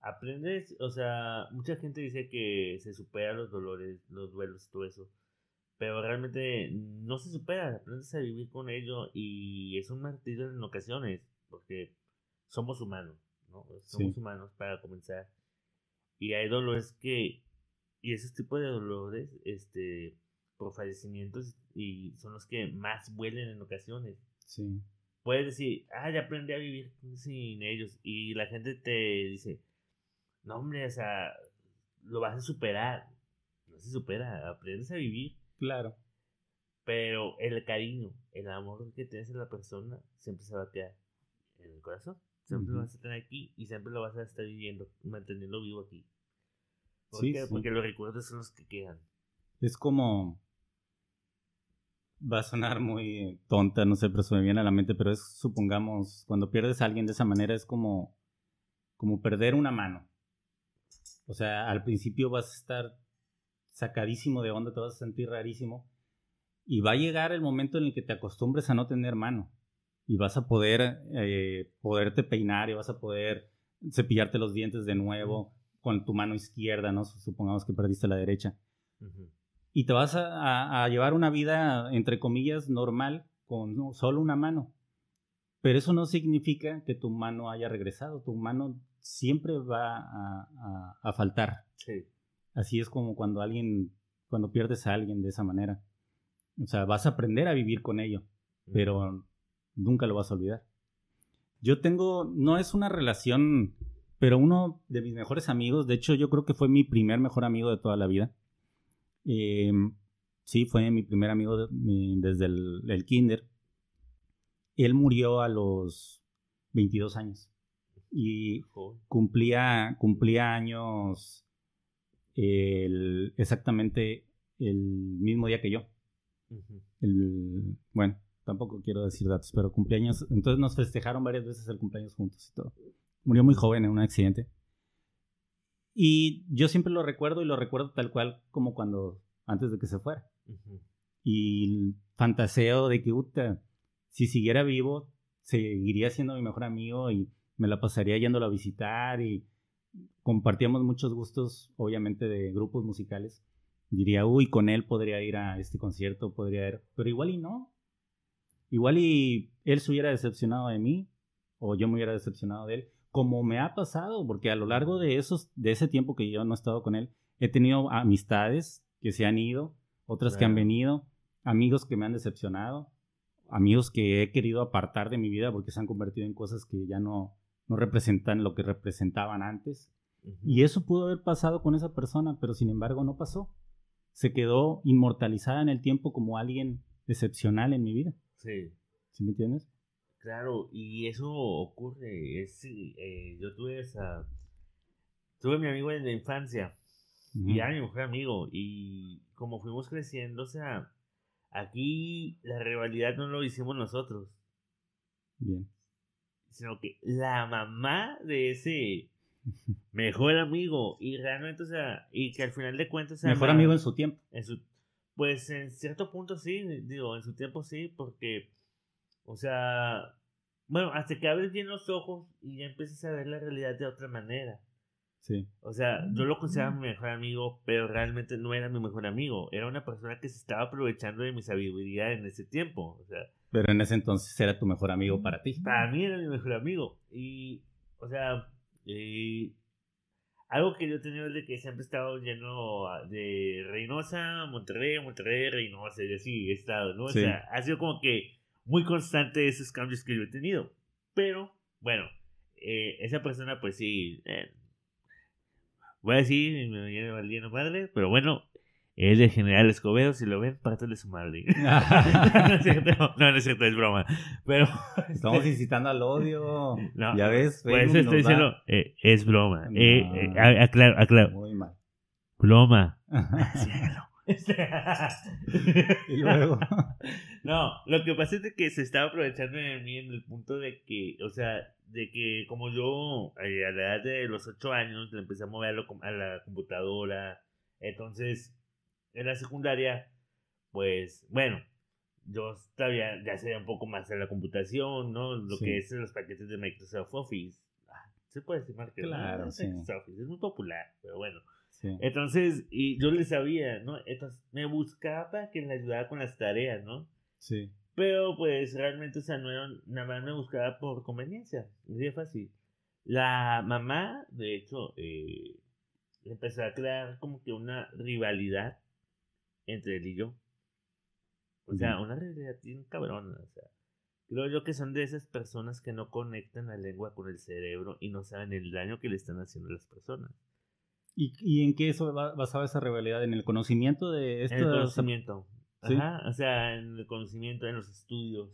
aprendes, o sea, mucha gente dice que se supera los dolores, los duelos, todo eso. Pero realmente no se supera, aprendes a vivir con ello y es un martirio en ocasiones, porque somos humanos, ¿no? Somos humanos para comenzar. Y hay dolores que, y ese tipo de dolores, este, por fallecimientos, y son los que más vuelen en ocasiones. Sí. Puedes decir, ah, ya aprendí a vivir sin ellos, y la gente te dice, no, hombre, o sea, lo vas a superar. No se supera, aprendes a vivir. Claro. Pero el cariño, el amor que tienes en la persona, siempre se va a quedar en el corazón. Siempre lo vas a tener aquí y siempre lo vas a estar viviendo, manteniendo vivo aquí. ¿Por sí, Porque los recuerdos son los que quedan. Es como. Va a sonar muy tonta, no sé, pero se me viene a la mente, pero es, supongamos, cuando pierdes a alguien de esa manera es como, como perder una mano. O sea, al principio vas a estar sacadísimo de onda, te vas a sentir rarísimo. Y va a llegar el momento en el que te acostumbres a no tener mano y vas a poder eh, poderte peinar y vas a poder cepillarte los dientes de nuevo con tu mano izquierda, ¿no? Supongamos que perdiste la derecha. Y te vas a, llevar una vida, entre comillas, normal con solo una mano. Pero eso no significa que tu mano haya regresado. Tu mano siempre va a, a faltar. Sí. Así es como cuando alguien, cuando pierdes a alguien de esa manera. O sea, vas a aprender a vivir con ello, pero nunca lo vas a olvidar. Yo tengo, no es una relación, pero uno de mis mejores amigos, de hecho yo creo que fue mi primer mejor amigo de toda la vida. Em, sí, fue mi primer amigo desde el, kinder. Él murió a los 22 años y cumplía, cumplía años exactamente el mismo día que yo. el, bueno, tampoco quiero decir datos, pero cumpleaños, entonces nos festejaron varias veces el cumpleaños juntos y todo. Murió muy joven en un accidente. Y yo siempre lo recuerdo y lo recuerdo tal cual como cuando, antes de que se fuera. Y fantaseo de que, puta, si siguiera vivo, seguiría siendo mi mejor amigo y me la pasaría yéndolo a visitar y compartíamos muchos gustos, obviamente, de grupos musicales. Diría, uy, con él podría ir a este concierto, podría ir, pero igual y no. Igual y él se hubiera decepcionado de mí o yo me hubiera decepcionado de él, como me ha pasado, porque a lo largo de, esos, de ese tiempo que yo no he estado con él, he tenido amistades que se han ido, otras que han venido, amigos que me han decepcionado, amigos que he querido apartar de mi vida porque se han convertido en cosas que ya no, no representan lo que representaban antes. Y eso pudo haber pasado con esa persona, pero sin embargo no pasó. Se quedó inmortalizada en el tiempo como alguien excepcional en mi vida. Sí. ¿Sí me entiendes? Claro, y eso ocurre. Es, eh, yo tuve esa. Tuve mi amigo en la infancia. Y era mi mejor amigo. Y como fuimos creciendo, o sea, aquí la rivalidad no lo hicimos nosotros. Bien. Sino que la mamá de ese mejor amigo. Y realmente, o sea, y que al final de cuentas. Mejor amigo en su tiempo. En su, pues en cierto punto sí, digo, en su tiempo sí, porque o sea, bueno, hasta que abres bien los ojos y ya empiezas a ver la realidad de otra manera. Sí. O sea, yo lo consideraba mi mejor amigo, pero realmente no era mi mejor amigo. Era una persona que se estaba aprovechando de mi sabiduría en ese tiempo. O sea, pero en ese entonces era tu mejor amigo para ti. Para mí era mi mejor amigo. Y, o sea, algo que yo he tenido es de que siempre he estado lleno de Reynosa, Monterrey, Monterrey, Reynosa, y así he estado, ¿no? O sea, ha sido como que muy constante esos cambios que yo he tenido. Pero, bueno, eh, esa persona, pues sí, eh, voy a decir, me viene valiendo madre, pero bueno, es de General Escobedo, si lo ven, de su madre. no, es cierto, no, es cierto, es broma. Pero, Estamos este, incitando al odio. ya ves, pues estoy diciendo, eh, es broma. aclaro, aclaro. Muy mal. Broma. Y luego. No, lo que pasa es que se estaba aprovechando de mí en el punto de que, o sea, de que como yo eh, a la edad de los 8 años le empecé a mover a la computadora, entonces en la secundaria, pues bueno, yo todavía ya sabía un poco más de la computación, ¿no? Lo que es los paquetes de Microsoft Office. Ah, se puede decir que claro, sí. Office, es muy popular, pero bueno. Entonces, y yo le sabía, ¿no? Entonces, me buscaba para que le ayudara con las tareas, ¿no? Sí. Pero, pues, realmente, o sea, no era, nada más me buscaba por conveniencia. Es fácil. La mamá, de hecho, eh, empezó a crear como que una rivalidad entre él y yo. O sea, una rivalidad bien cabrona, o sea. Creo yo que son de esas personas que no conectan la lengua con el cerebro y no saben el daño que le están haciendo a las personas. ¿Y, en qué eso basaba esa rivalidad? ¿En el conocimiento de esto? En el conocimiento. Ajá, o sea, en el conocimiento, en los estudios.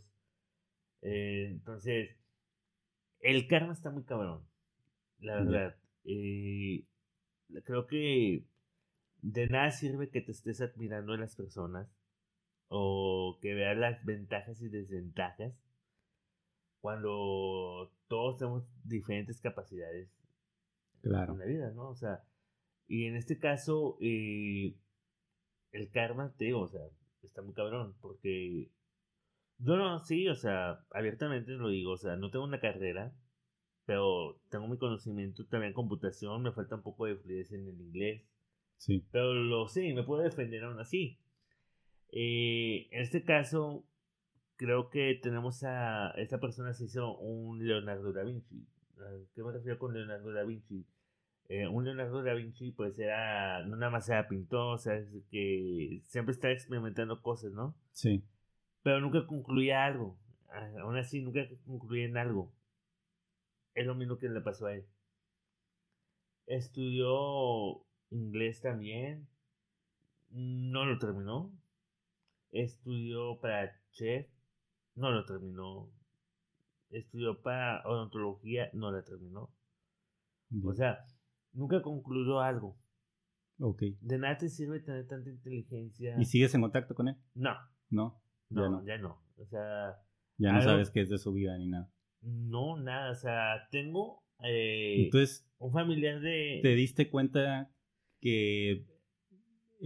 Eh, entonces, el karma está muy cabrón, la verdad. Eh, creo que de nada sirve que te estés admirando a las personas o que veas las ventajas y desventajas cuando todos tenemos diferentes capacidades claro. en la vida, ¿no? O sea, y en este caso, eh, el karma, te digo, o sea, está muy cabrón, porque yo no, sí, o sea, abiertamente lo digo, o sea, no tengo una carrera, pero tengo mi conocimiento también en computación, me falta un poco de fluidez en el inglés. Sí. Pero lo sí, me puedo defender aún así. Eh, en este caso, creo que tenemos a. Esta persona se hizo un Leonardo da Vinci. ¿Qué me refiero con Leonardo da Vinci? Eh, un Leonardo da Vinci pues era, no nada más era pintor, o sea, es que siempre estaba experimentando cosas, ¿no? Sí. Pero nunca concluía algo, aún así nunca concluía en algo. Es lo mismo que le pasó a él. Estudió inglés también, no lo terminó. Estudió para chef, no lo terminó. Estudió para odontología, no la terminó. O sea, nunca concluyó algo. Ok. De nada te sirve tener tanta inteligencia. ¿Y sigues en contacto con él? No. No. No, ya no. Ya no. O sea. Ya no sabes qué es de su vida ni nada. No, nada. O sea, tengo eh, Entonces, un familiar de... te diste cuenta que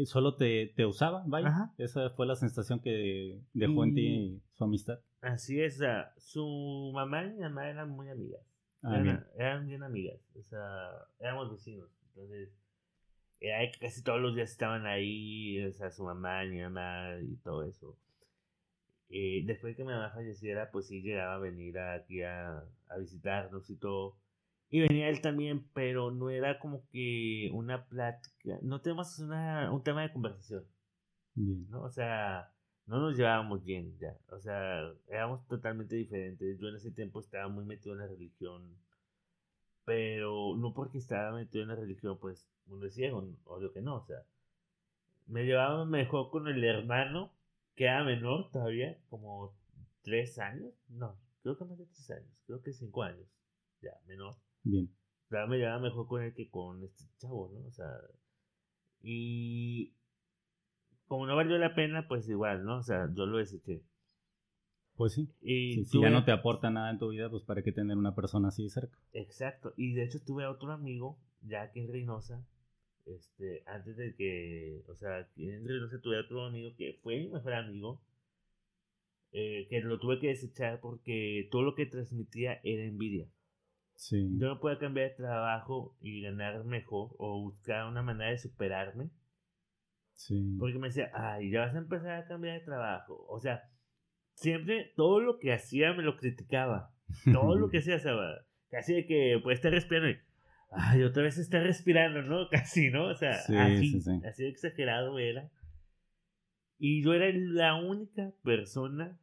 solo te, te usaba, vaya. Ajá. Esa fue la sensación que dejó en ti su amistad. Así es, o sea, su mamá y mi mamá eran muy amigas. Ah, eran, bien. eran bien amigas, o sea, éramos vecinos. Entonces, era que casi todos los días estaban ahí, o sea, su mamá y mi mamá y todo eso. Eh, después de que mi mamá falleciera, pues sí llegaba a venir aquí a, a visitarnos y todo. Y venía él también, pero no era como que una plática, no tenemos una, un tema de conversación. Bien. ¿no? O sea, no nos llevábamos bien ya. O sea, éramos totalmente diferentes. Yo en ese tiempo estaba muy metido en la religión. Pero no porque estaba metido en la religión, pues uno es ciego, obvio que no. O sea, me llevaba mejor con el hermano, que era menor todavía, como tres años. No, creo que más de tres años. Creo que cinco años. Ya, menor. Bien. Me llevaba mejor con él que con este chavo, ¿no? O sea, y como no valió la pena, pues igual, ¿no? O sea, yo lo deseché. Pues sí. Y Si, si ya no te aporta nada en tu vida, pues para qué tener una persona así cerca. Exacto. Y de hecho tuve a otro amigo, ya aquí en Reynosa, este, antes de que, o sea, aquí en Reynosa tuve a otro amigo que fue mi mejor amigo, eh, que lo tuve que desechar porque todo lo que transmitía era envidia. Sí. Yo no podía cambiar de trabajo y ganar mejor o buscar una manera de superarme. Sí. Porque me decía, ay, ya vas a empezar a cambiar de trabajo. O sea, siempre todo lo que hacía me lo criticaba. Todo lo que hacía, sea, casi de que puede estar respirando y, ay, otra vez está respirando, ¿no? Casi, ¿no? O sea, Sí, así, sí, sí. así de exagerado era. Y yo era la única persona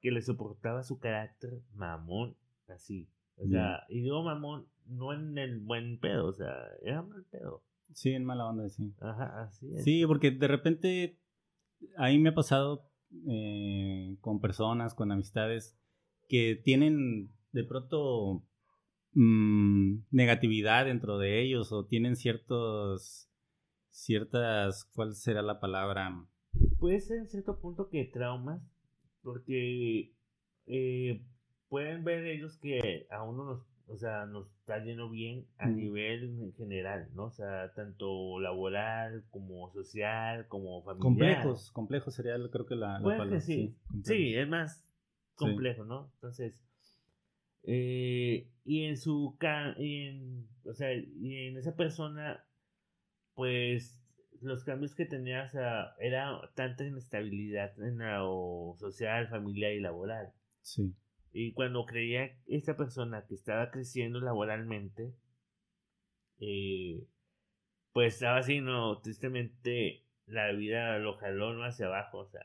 que le soportaba su carácter mamón, así. O sea, y digo mamón, no en el buen pedo, o sea, era mal pedo. Sí, en mala onda, sí. Ajá, así es. Sí, porque de repente a mí me ha pasado eh, con personas, con amistades que tienen de pronto mm, negatividad dentro de ellos o tienen ciertos, ciertas, ¿cuál será la palabra? puede ser en cierto punto que traumas, porque eh, pueden ver ellos que a uno nos, o sea, nos está yendo bien a Mm. nivel en general, ¿no? O sea, tanto laboral como social, como familiar. Complejos, complejos sería creo que la, la palabra. sí. complejos. Sí, es más complejo, ¿no? Entonces, eh, y en su, y en, o sea, y en esa persona, pues, los cambios que tenía, o sea, era tanta inestabilidad en lo social, familiar y laboral. Sí, Y cuando creía esta persona que estaba creciendo laboralmente, eh, pues estaba así, no, tristemente la vida lo jaló ¿no? hacia abajo, o sea,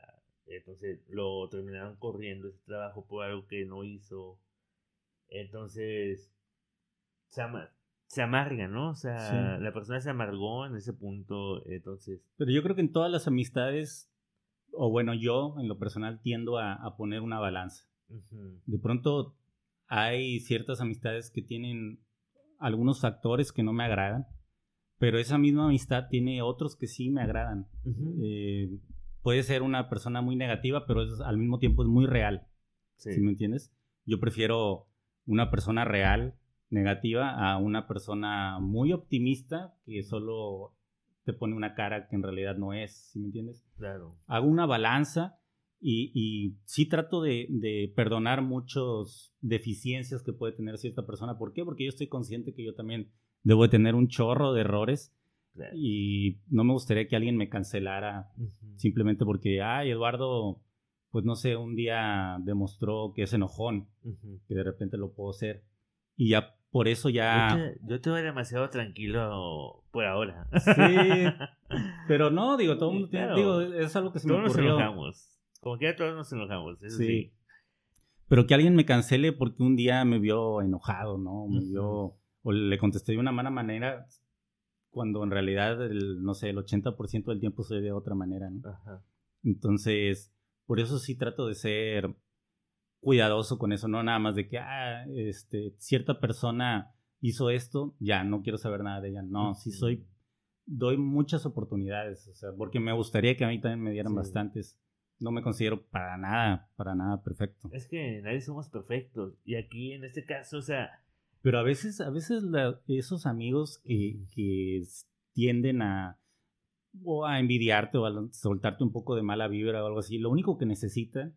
entonces lo terminaron corriendo ese trabajo por algo que no hizo. Entonces, se, ama- se amarga, ¿no? O sea, Sí. la persona se amargó en ese punto, entonces, Pero yo creo que en todas las amistades, o bueno, yo en lo personal tiendo a, a poner una balanza. De pronto hay ciertas amistades que tienen algunos factores que no me agradan, pero esa misma amistad tiene otros que sí me agradan. Eh, puede ser una persona muy negativa, pero es- al mismo tiempo es muy real. sí, ¿Sí me entiendes? Yo prefiero una persona real, negativa, a una persona muy optimista que solo te pone una cara que en realidad no es, ¿sí me entiendes? claro. Hago una balanza y, y sí trato de, de perdonar muchas deficiencias que puede tener cierta persona. ¿Por qué? Porque yo estoy consciente que yo también debo de tener un chorro de errores y no me gustaría que alguien me cancelara simplemente porque, ay, Eduardo, pues no sé, un día demostró que es enojón, que de repente lo puedo ser. Y ya por eso Yo ya... te, yo te veo demasiado tranquilo por ahora. Sí, pero no, digo, todo el mundo tiene, digo, es algo que se me todos nos ocurrió. enojamos. Como que todos nos enojamos, eso Sí. sí. Pero que alguien me cancele porque un día me vio enojado, ¿no? Me vio, o le contesté de una mala manera, cuando en realidad, el, no sé, el 80% del tiempo soy de otra manera, ¿no? Ajá. Entonces, por eso sí trato de ser cuidadoso con eso, no nada más de que, ah, este, cierta persona hizo esto, ya, no quiero saber nada de ella. No, sí soy, doy muchas oportunidades, o sea, porque me gustaría que a mí también me dieran Sí. bastantes. No me considero para nada, para nada perfecto. Es que nadie somos perfectos. Y aquí, en este caso, o sea, Pero a veces, a veces esos amigos que, que tienden a, o a envidiarte o a soltarte un poco de mala vibra o algo así, lo único que necesitan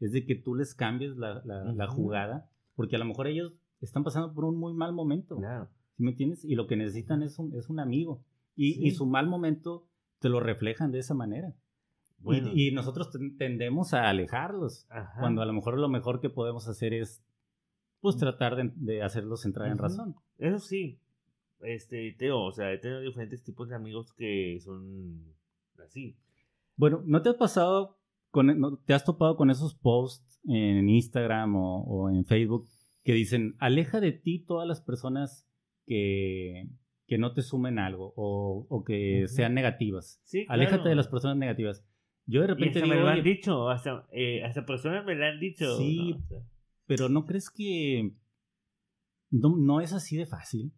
es de que tú les cambies la, la, jugada, porque a lo mejor ellos están pasando por un muy mal momento. Claro. ¿Sí me entiendes? Y lo que necesitan es un, es un amigo. Y, y su mal momento te lo reflejan de esa manera. Y, y, nosotros tendemos a alejarlos, cuando a lo mejor lo mejor que podemos hacer es pues tratar de, de hacerlos entrar en razón. Eso sí, este, Teo, o sea, he tenido diferentes tipos de amigos que son así. Bueno, ¿no te has pasado, con, no, te has topado con esos posts en Instagram o, o, en Facebook que dicen, aleja de ti todas las personas que, que no te sumen algo o, o que sean negativas? Sí, Aléjate de las personas negativas. Yo de repente me lo han dicho, hasta, eh, personas me lo han dicho. Sí, pero ¿no crees que no, no es así de fácil?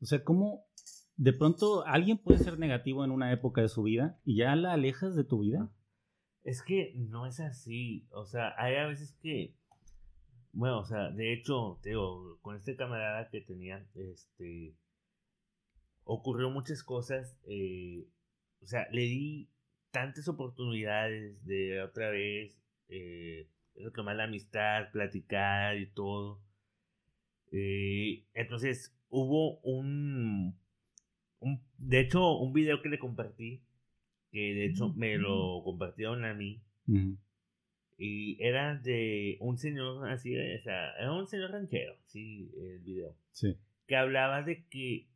O sea, ¿cómo de pronto alguien puede ser negativo en una época de su vida y ya la alejas de tu vida? Es que no es así. O sea, hay a veces que. Bueno, o sea, de hecho, te digo, con este camarada que tenía, este. Ocurrió muchas cosas. Eh, o sea, le di tantas oportunidades de otra vez. Eh, retomar la amistad, platicar y todo. Eh, entonces, hubo un, un, de hecho, un video que le compartí, que de hecho me lo compartieron a mí. Y era de un señor así, o sea, era un señor ranchero, sí, el video. Sí. Que hablaba de que,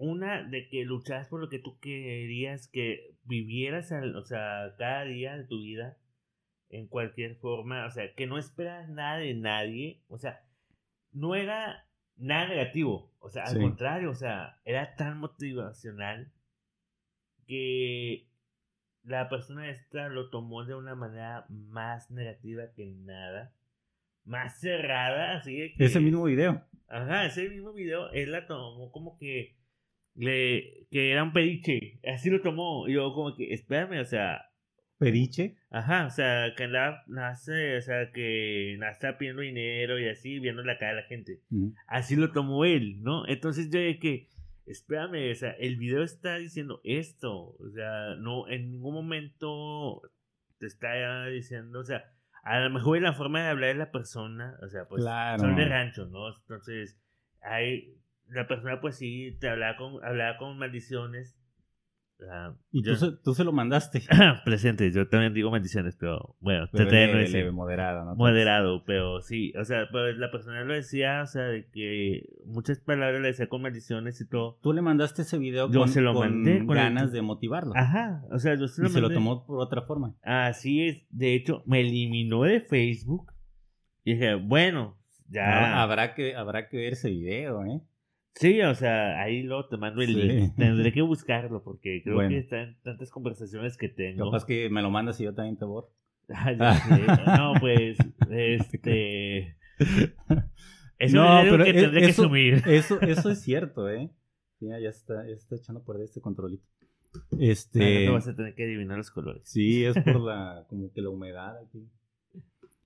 una, de que luchabas por lo que tú querías, que vivieras, o sea, cada día de tu vida en cualquier forma, o sea, que no esperas nada de nadie, o sea, no era nada negativo, o sea, al contrario, o sea, era tan motivacional que la persona esta lo tomó de una manera más negativa que nada, más cerrada, así que... Ese mismo video. Ajá, ese mismo video, él la tomó como que le que era un pediche, así lo tomó, y yo como que, espérame, o sea, Periche. Ajá, o sea, que andaba, nace, o sea, que está pidiendo dinero y así, viendo la cara de la gente. Así lo tomó él, ¿no? Entonces yo dije que, espérame, o sea, el video está diciendo esto, o sea, no, en ningún momento te está diciendo, o sea, a lo mejor la forma de hablar de la persona, o sea, pues son de rancho, ¿no? Entonces, hay, la persona pues sí, te hablaba con, hablaba con maldiciones, y tú, se, tú, se, lo mandaste. Presente, yo también digo maldiciones, pero bueno, pero te moderado, ¿no? Moderado, pero sí, o sea, pues la persona lo decía, o sea, de que muchas palabras le decía con maldiciones y todo. Tú le mandaste ese video yo con, se lo mandé con ganas de motivarlo. Ajá, o sea, yo se lo y se lo tomó por otra forma. Así es, de hecho, me eliminó de Facebook y dije, bueno, ya. habrá, que, habrá que ver ese video, ¿eh? Sí, o sea, ahí lo te mando el link. Tendré que buscarlo porque creo que están tantas conversaciones que tengo. Capaz que me lo mandas y yo también te borro. no, pues, este. Es no, pero que tendré eso, que subir. Eso, eso es cierto, ¿eh? Ya, ya está, ya está echando por este controlito. Este. No vas a tener que adivinar los colores. Sí, es por la, como que la humedad aquí.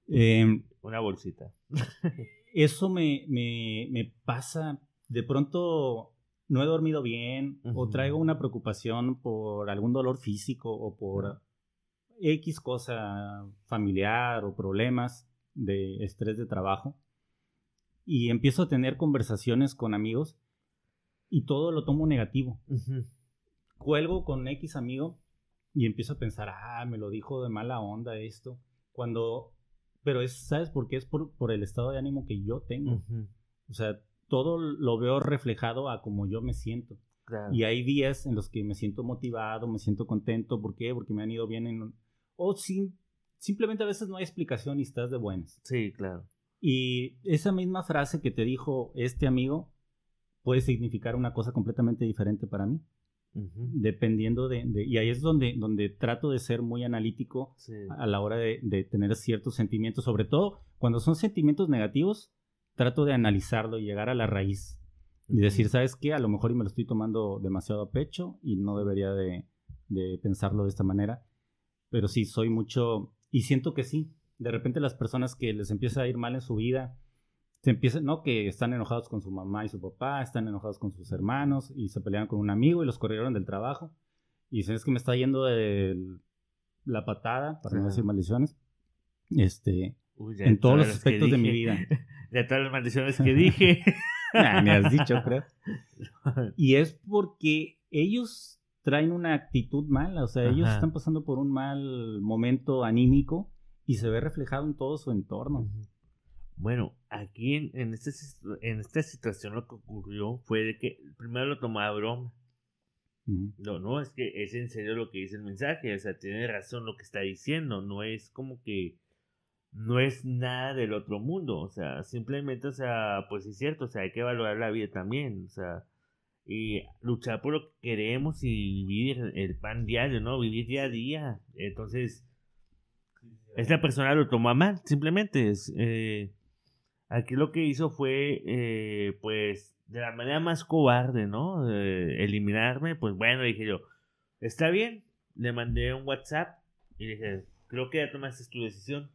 Eh, Una bolsita. Eso me, me, me pasa de pronto no he dormido bien o traigo una preocupación por algún dolor físico o por X cosa familiar o problemas de estrés de trabajo y empiezo a tener conversaciones con amigos y todo lo tomo negativo. Cuelgo con X amigo y empiezo a pensar, ah, me lo dijo de mala onda esto, cuando, pero es, ¿sabes por qué? Es por, por el estado de ánimo que yo tengo. O sea, todo lo veo reflejado a como yo me siento. Y hay días en los que me siento motivado, me siento contento. ¿Por qué? Porque me han ido bien en... O sin... simplemente a veces no hay explicación y estás de buenas. Sí, claro. Y esa misma frase que te dijo este amigo puede significar una cosa completamente diferente para mí. Dependiendo de, Y ahí es donde, donde trato de ser muy analítico a la hora de, de tener ciertos sentimientos, sobre todo cuando son sentimientos negativos trato de analizarlo y llegar a la raíz y decir, ¿sabes qué? A lo mejor y me lo estoy tomando demasiado a pecho y no debería de, pensarlo de esta manera. Pero sí, soy mucho... Y siento que sí. De repente las personas que les empieza a ir mal en su vida se empieza, ¿no? Que están enojados con su mamá y su papá, están enojados con sus hermanos y se pelean con un amigo y los corrieron del trabajo. Y dicen, es que me está yendo de la patada, para no decir maldiciones, este, Uy, en todos los aspectos de mi vida. De todas las maldiciones que dije. Nah, me has dicho, creo. Y es porque ellos traen una actitud mala, o sea, ellos están pasando por un mal momento anímico y se ve reflejado en todo su entorno. Bueno, aquí en, en, este en esta situación lo que ocurrió fue de que primero lo tomó a broma. No, no, es que es en serio lo que dice el mensaje, o sea, tiene razón lo que está diciendo, no es como que no es nada del otro mundo, o sea, simplemente, o sea, pues es cierto, o sea, hay que valorar la vida también, o sea, y luchar por lo que queremos y vivir el pan diario, ¿no? Vivir día a día. Entonces, esta persona lo tomó a mal, simplemente. Es, eh, aquí lo que hizo fue, eh, pues, de la manera más cobarde, ¿no? Eh, eliminarme, pues bueno, dije yo, está bien. Le mandé un WhatsApp y dije, creo que ya tomaste tu decisión.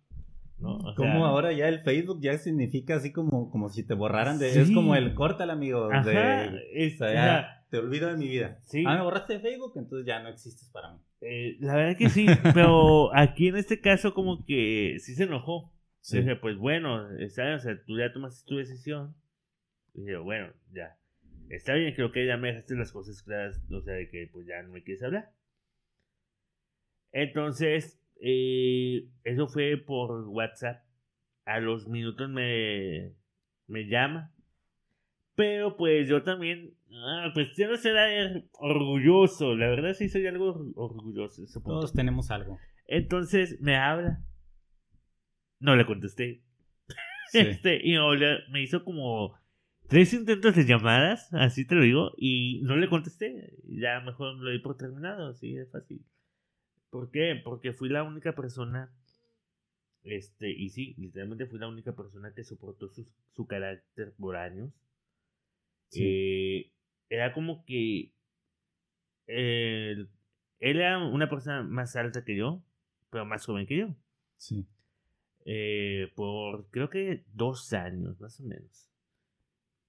¿No? O sea, Como ahora ya el Facebook ya significa así como, como si te borraran de... Sí. Es como el córtala, amigo. Ajá, de, es- o sea, ya, te olvido de mi vida. Sí. Ah, me borraste de Facebook, entonces ya no existes para mí. eh, la verdad que sí, pero aquí en este caso como que sí se enojó. Dije, pues bueno, está bien, o sea, tú ya tomaste tu decisión. Y dije, bueno, ya. Está bien, creo que ya me dejaste las cosas claras, o sea, de que pues ya no me quieres hablar. Entonces, eh, eso fue por WhatsApp. A los minutos me, me llama. Pero pues yo también, ah, pues quiero ser orgulloso. La verdad sí soy algo or- orgulloso. Todos tenemos algo. Entonces me habla. No le contesté. Sí. Este, y me hizo como tres intentos de llamadas, así te lo digo, y no le contesté. Ya mejor lo di por terminado, así de fácil. ¿Por qué? Porque fui la única persona, este, y sí, literalmente fui la única persona que soportó su, su carácter por años. Sí. Eh, era como que eh, él era una persona más alta que yo, pero más joven que yo. Sí. Eh, por creo que dos años, más o menos.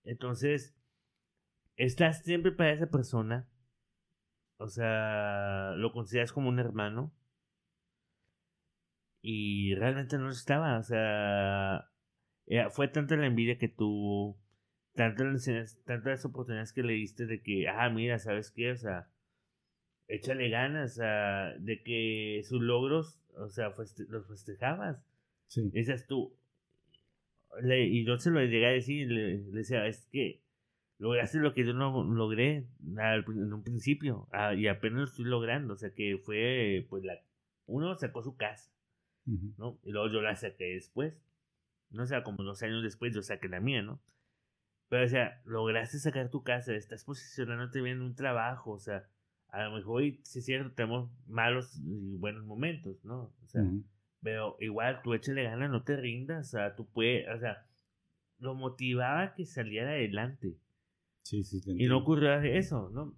Entonces, estás siempre para esa persona. O sea, lo consideras como un hermano. Y realmente no lo estaba. O sea, era- fue tanta la envidia que tuvo. Tantas las oportunidades que le diste de que, ah, mira, ¿sabes qué? O sea, échale ganas, o sea, de que sus logros, o sea, feste- los festejabas. Sí. Dices tú, le- y yo se lo llegué a decir, le, le decía, es que lograste lo que yo no logré al en un principio, ah, y apenas lo estoy logrando, o sea, que fue, pues, la, uno sacó su casa. ¿no? Y luego yo la saqué después, no o sea, como dos años después yo saqué la mía, ¿no? Pero, o sea, lograste sacar tu casa, estás posicionándote bien en un trabajo, o sea, a lo mejor, sí es cierto, tenemos malos y buenos momentos, ¿no? O sea, pero igual, tú échale ganas, no te rindas, o sea, tú puedes, o sea, lo motivaba a que saliera adelante. Sí, sí, te Y no ocurrió eso, ¿no?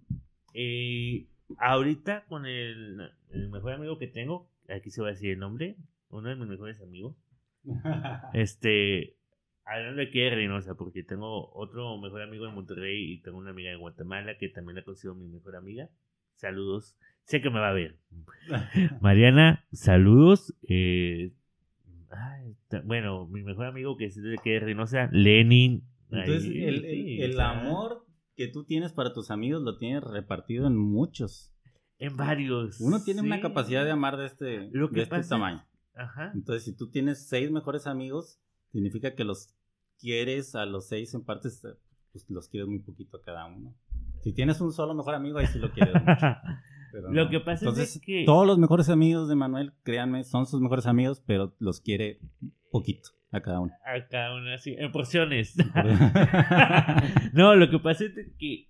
Eh, ahorita con el, el mejor amigo que tengo, aquí se va a decir el nombre, uno de mis mejores amigos, este, hablando de que de Reynosa, porque tengo otro mejor amigo en Monterrey y tengo una amiga en Guatemala que también la considero mi mejor amiga. Saludos, sé que me va a ver. Mariana, saludos. eh, ay, bueno, mi mejor amigo que es de de Reynosa, Lenin. Entonces, el, el- sí, amor que tú tienes para tus amigos lo tienes repartido en muchos. En varios. Uno tiene una capacidad de amar de este, Lo que de este pasa tamaño. Ajá. Entonces, si tú tienes seis mejores amigos, significa que los quieres a los seis en partes, pues los quieres muy poquito a cada uno. Si tienes un solo mejor amigo, ahí sí lo quieres mucho. pero Lo no. que pasa Entonces, es que. todos los mejores amigos de Manuel, créanme, son sus mejores amigos, pero los quiere poquito a cada uno. A cada una así, en porciones. no, lo que pasa es que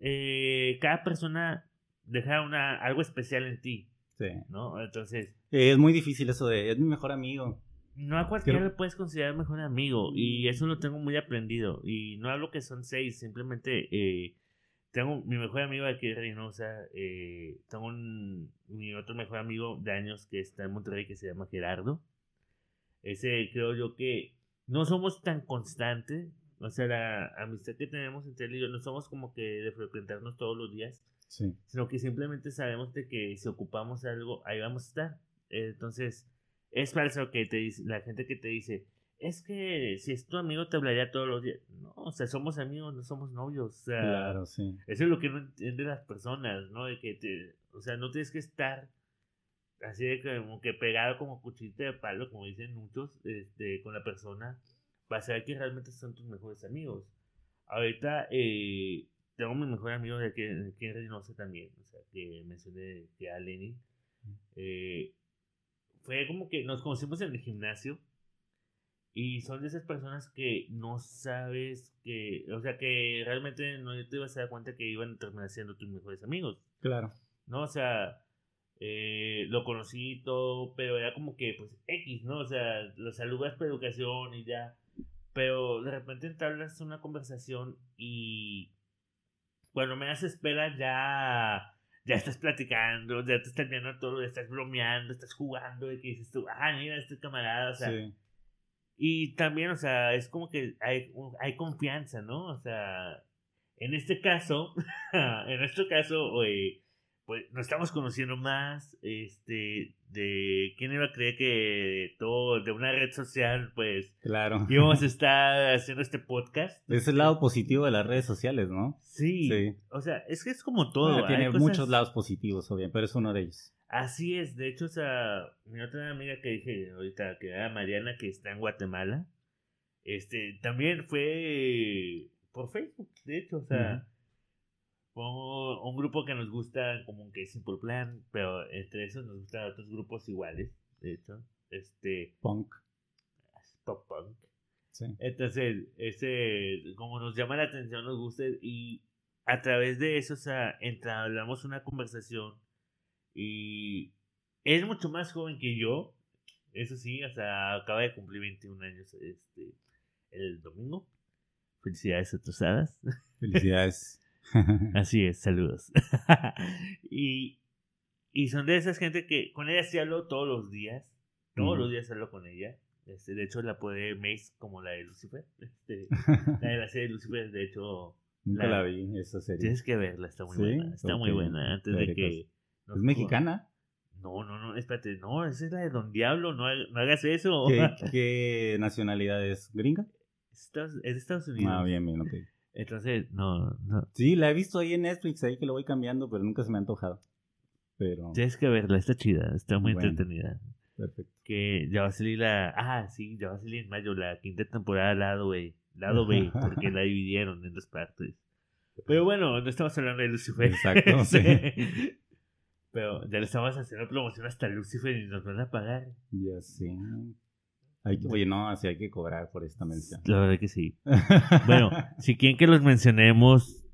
eh, cada persona deja una, algo especial en ti, Sí. ¿no? Entonces, Es muy difícil eso de, es mi mejor amigo. no a cualquiera Creo- le puedes considerar mejor amigo y eso lo tengo muy aprendido y no hablo que son seis, simplemente eh, tengo mi mejor amigo aquí de Reynosa, eh, tengo un, mi otro mejor amigo de años que está en Monterrey que se llama Gerardo. Ese creo yo que no somos tan constantes. O sea, la amistad que tenemos entre él y yo no somos como que de frecuentarnos todos los días, Sí. sino que simplemente sabemos de que si ocupamos algo, ahí vamos a estar. Entonces, es falso que te dice, la gente que te dice, es que si es tu amigo te hablaría todos los días. No, o sea, somos amigos, no somos novios. O sea, Claro, sí. eso es lo que no entienden las personas, ¿no? De que te, o sea, no tienes que estar así de como que pegado como cuchillito de palo, como dicen muchos, este, con la persona, para saber que realmente son tus mejores amigos. Ahorita eh, tengo mi mejor amigo de aquí, de aquí en Reynosa también, o sea, que mencioné que a Lenny. Eh, fue como que nos conocimos en el gimnasio y son de esas personas que no sabes que, o sea, que realmente no te ibas a dar cuenta que iban a terminar siendo tus mejores amigos, Claro. ¿no? O sea, eh, lo conocí y todo, pero era como que, pues, X, ¿no? O sea, lo saludas por educación y ya, pero de repente entablas una conversación y cuando me das espera ya ya estás platicando, ya te estás viendo todo, ya estás bromeando, estás jugando, y que dices tú, ah, mira, este camarada, o sea, sí. y también, o sea, es como que hay, hay confianza, ¿no? O sea, en este caso, en nuestro caso, eh, pues nos estamos conociendo más, este, de quién iba a creer que todo, de una red social, pues, Claro. íbamos a estar haciendo este podcast. Es el lado positivo de las redes sociales, ¿no? Sí, Sí. o sea, es que es como todo. Bueno, tiene cosas- muchos lados positivos, obviamente, pero es uno de ellos. Así es, de hecho, o sea, mi otra amiga que dije ahorita, que era Mariana, que está en Guatemala, este, también fue por Facebook, de hecho, o sea, fue un grupo que nos gusta como que Simple Plan, pero entre esos nos gustan otros grupos iguales, de hecho, este, Punk. pop punk. Sí. Entonces, ese, como nos llama la atención, nos gusta y a través de eso, o sea, entablamos una conversación y es mucho más joven que yo, eso sí, o sea, acaba de cumplir 21 años este, el domingo. Felicidades atrasadas. Felicidades. Así es, saludos. y, y son de esas gente que con ella sí hablo todos los días. Todos Ujú. los días hablo con ella. Este, de hecho, la puede Mace como la de Lucifer. Este, la de la serie de Lucifer, de hecho, Nunca La- la vi, esa serie. tienes que verla, está muy ¿Sí? buena. Está muy Ok, buena. Antes de que. ¿Es mexicana? No, no, no, espérate, no, esa es la de Don Diablo, no, no hagas eso. ¿Qué, qué nacionalidad es? ¿Gringa? Es Estados- es de Estados Unidos. Ah, bien, bien, ok. Entonces, no, no. Sí, la he visto ahí en Netflix, ahí que lo voy cambiando, pero nunca se me ha antojado. Pero, Tienes que verla, está chida, está muy Bueno. entretenida. perfecto. que ya va a salir la. Ah, sí, ya va a salir en mayo la quinta temporada lado B. Lado B, porque la dividieron en dos partes. Pero bueno, no estamos hablando de Lucifer. Exacto, sí. Pero ya le estamos haciendo promoción hasta Lucifer y nos van a pagar. Ya sí. Hay que- oye, no, así hay que cobrar por esta mención. La verdad que sí. Bueno, si quieren que los mencionemos,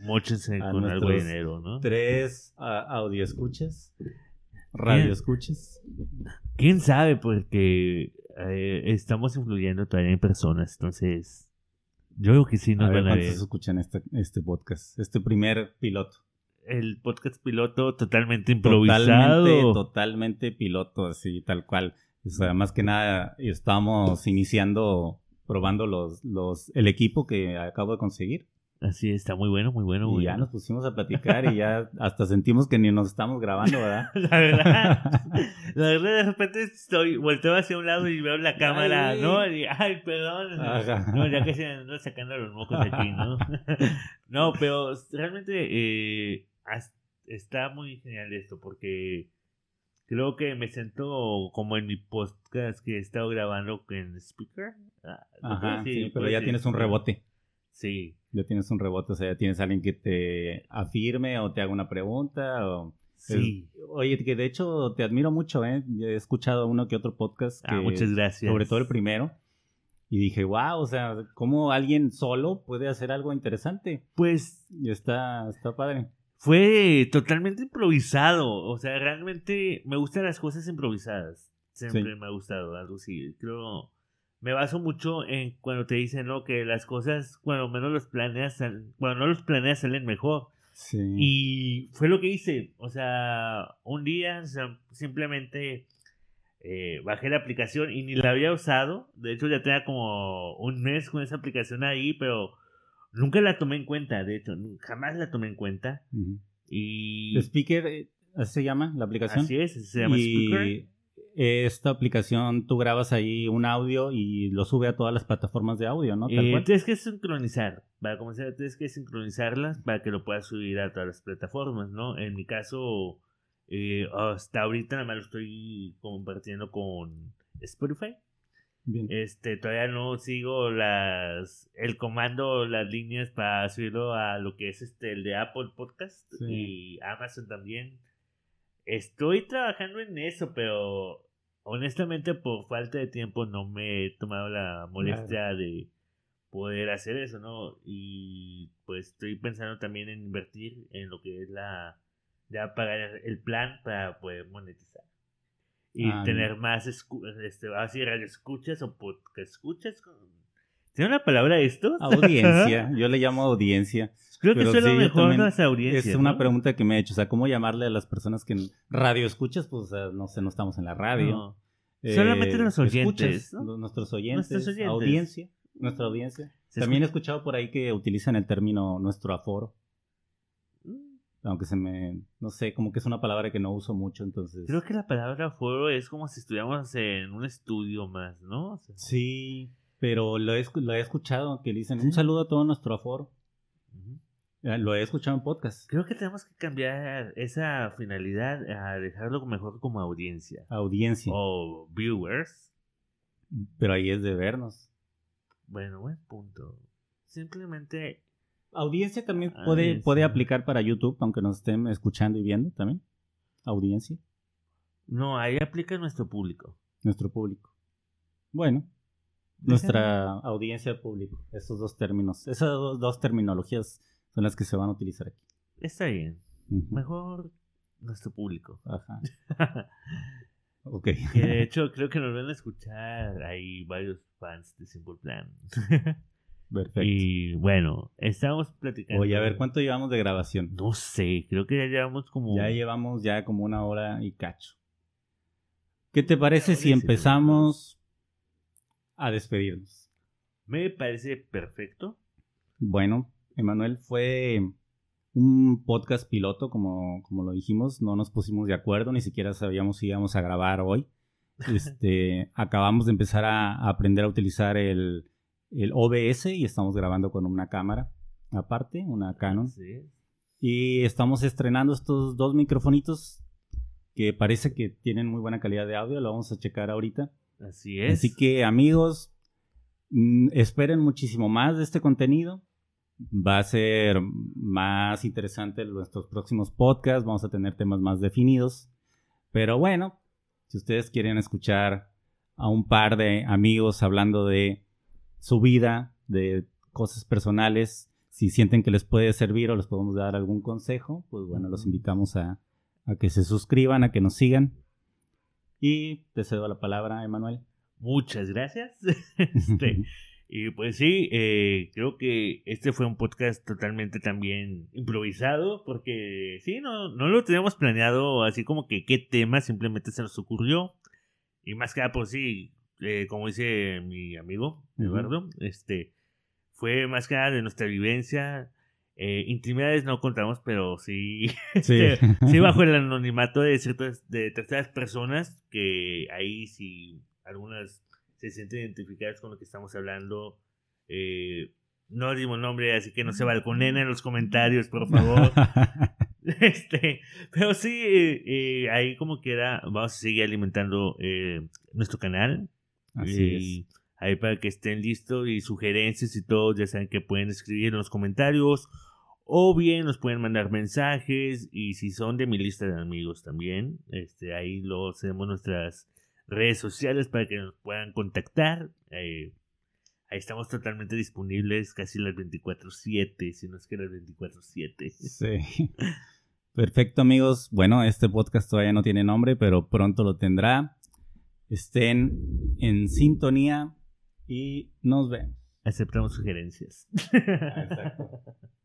mochense con algo de dinero, ¿no? Tres audio escuchas, radio escuchas. Quién sabe, porque eh, estamos influyendo todavía en personas, entonces. Yo creo que sí nos a ver van a ver. escuchan este, este podcast, este primer piloto. el podcast piloto totalmente improvisado. Totalmente, totalmente piloto, así, tal cual. O sea, más que nada, estamos iniciando, probando los, los, el equipo que acabo de conseguir. Así está muy bueno, muy bueno. muy Y ya bueno. nos pusimos a platicar y ya hasta sentimos que ni nos estamos grabando, ¿verdad? La verdad, la verdad, de repente estoy, volteo hacia un lado y veo la cámara, Ay. ¿no? Y, ay, perdón. Ajá. No, ya que se anda sacando los mocos aquí, ¿no? no, pero realmente eh, está muy genial esto porque creo que me siento como en mi podcast que he estado grabando en Speaker. Ah, ¿lo puedo Ajá, sí, pero ¿Puedo ya tienes un rebote. Sí, Ya tienes un rebote, o sea, ya tienes alguien que te afirme o te haga una pregunta o... sí. Es- oye, que de hecho te admiro mucho, ¿eh? Yo He escuchado uno que otro podcast. Ah, que- muchas gracias. Sobre todo el primero. Y dije, wow, o sea, ¿cómo alguien solo puede hacer algo interesante? Pues Y está, está padre. Fue totalmente improvisado. O sea, realmente me gustan las cosas improvisadas. Siempre Sí. me ha gustado algo así. Creo. Me baso mucho en cuando te dicen, ¿no? Que las cosas, cuando menos los planeas, cuando no los planeas, salen mejor. Sí. Y fue lo que hice. O sea, un día o sea, simplemente eh, bajé la aplicación y ni la había usado. De hecho, ya tenía como un mes con esa aplicación ahí, pero nunca la tomé en cuenta. De hecho, jamás la tomé en cuenta. Y Speaker, eh, ¿así se llama la aplicación? así es, se llama Speaker. y esta aplicación tú grabas ahí un audio y lo sube a todas las plataformas de audio, ¿no? Tal Eh, cual. tienes que sincronizar. Para comenzar, tienes que sincronizarlas para que lo puedas subir a todas las plataformas, ¿no? En mi caso, eh, hasta ahorita nada más lo estoy compartiendo con Spotify. Bien. Este, todavía no sigo las el comando, las líneas para subirlo a lo que es este el de Apple Podcast Sí. y Amazon también. Estoy trabajando en eso, pero honestamente por falta de tiempo no me he tomado la molestia de poder hacer eso, ¿no? Y pues estoy pensando también en invertir en lo que es la ya pagar el plan para poder monetizar y Ah, tener más escu este, así radio escuchas o podcast escuchas. ¿Tiene una palabra esto? Audiencia, yo le llamo audiencia. Creo que eso es lo sí, mejor las audiencias. Es una pregunta que me he hecho, o sea, ¿cómo llamarle a las personas que radio escuchas? Pues, o sea, no sé, no estamos en la radio. No. Solamente los oyentes, escuchas, Nuestros oyentes, Nuestros oyentes. audiencia, nuestra audiencia. También he escucha- escuchado por ahí que utilizan el término nuestro aforo, aunque se me, no sé, como que es una palabra que no uso mucho, entonces... Creo que la palabra foro es como si estuviéramos en un estudio más, ¿no? O sea, Sí, pero lo he, lo he escuchado, que dicen ¿Sí? un saludo a todo nuestro aforo. Eh, Lo he escuchado en podcast. Creo que tenemos que cambiar esa finalidad a dejarlo mejor como audiencia. Audiencia. O viewers. Pero ahí es de vernos. Bueno, buen punto. Simplemente Audiencia también Ah, puede, sí. puede aplicar para YouTube, aunque nos estén escuchando y viendo también. Audiencia, No, ahí aplica nuestro público. nuestro público. Bueno, nuestra audiencia público. Esos dos términos, esas dos, dos terminologías son las que se van a utilizar aquí. Está bien. Mejor nuestro público. Ajá. Ok. Que de hecho creo que nos van a escuchar ahí varios fans de Simple Plan. Perfecto. y bueno, estamos platicando. Oye, a ver, ¿cuánto llevamos de grabación? No sé, creo que ya llevamos como... Ya llevamos ya como una hora y cacho. ¿Qué te parece si empezamos a despedirnos? Me parece perfecto. Bueno, Emanuel, fue un podcast piloto, como, como lo dijimos, no nos pusimos de acuerdo, ni siquiera sabíamos si íbamos a grabar hoy. Este, acabamos de empezar a, a aprender a utilizar el, el OBS y estamos grabando con una cámara aparte, una Canon. Sí. Y estamos estrenando estos dos microfonitos que parece que tienen muy buena calidad de audio, lo vamos a checar ahorita. Así es. Así que amigos, mm, esperen muchísimo más de este contenido. Va a ser más interesante nuestros próximos podcasts, vamos a tener temas más definidos. Pero bueno, si ustedes quieren escuchar a un par de amigos hablando de su vida, de cosas personales, si sienten que les puede servir o les podemos dar algún consejo, pues bueno, los invitamos a, a que se suscriban, a que nos sigan. Y te cedo la palabra, Emanuel. Muchas gracias. Este, y pues sí, eh, creo que este fue un podcast totalmente también improvisado, porque sí, no, no lo teníamos planeado así como que qué tema, simplemente se nos ocurrió. Y más que nada, pues sí, eh, como dice mi amigo. Eduardo, este, fue más que nada de nuestra vivencia. Eh, intimidades no contamos, pero sí, Sí. este, sí bajo el anonimato de ciertas, de terceras personas, que ahí sí algunas se sienten identificadas con lo que estamos hablando. Eh, no dimos nombre, así que no se balconen en los comentarios, por favor. este, pero sí, eh, eh, ahí como quiera, vamos a seguir alimentando eh, nuestro canal. Así ahí para que estén listos y sugerencias y todo, ya saben que pueden escribir en los comentarios o bien nos pueden mandar mensajes y si son de mi lista de amigos también, este, ahí lo hacemos nuestras redes sociales para que nos puedan contactar. eh, ahí estamos totalmente disponibles casi las 24/7, si no es que las 24/7. es. Sí. Perfecto, amigos. Bueno, este podcast todavía no tiene nombre, pero pronto lo tendrá. Estén en sintonía y nos vemos. Aceptamos sugerencias. Exacto.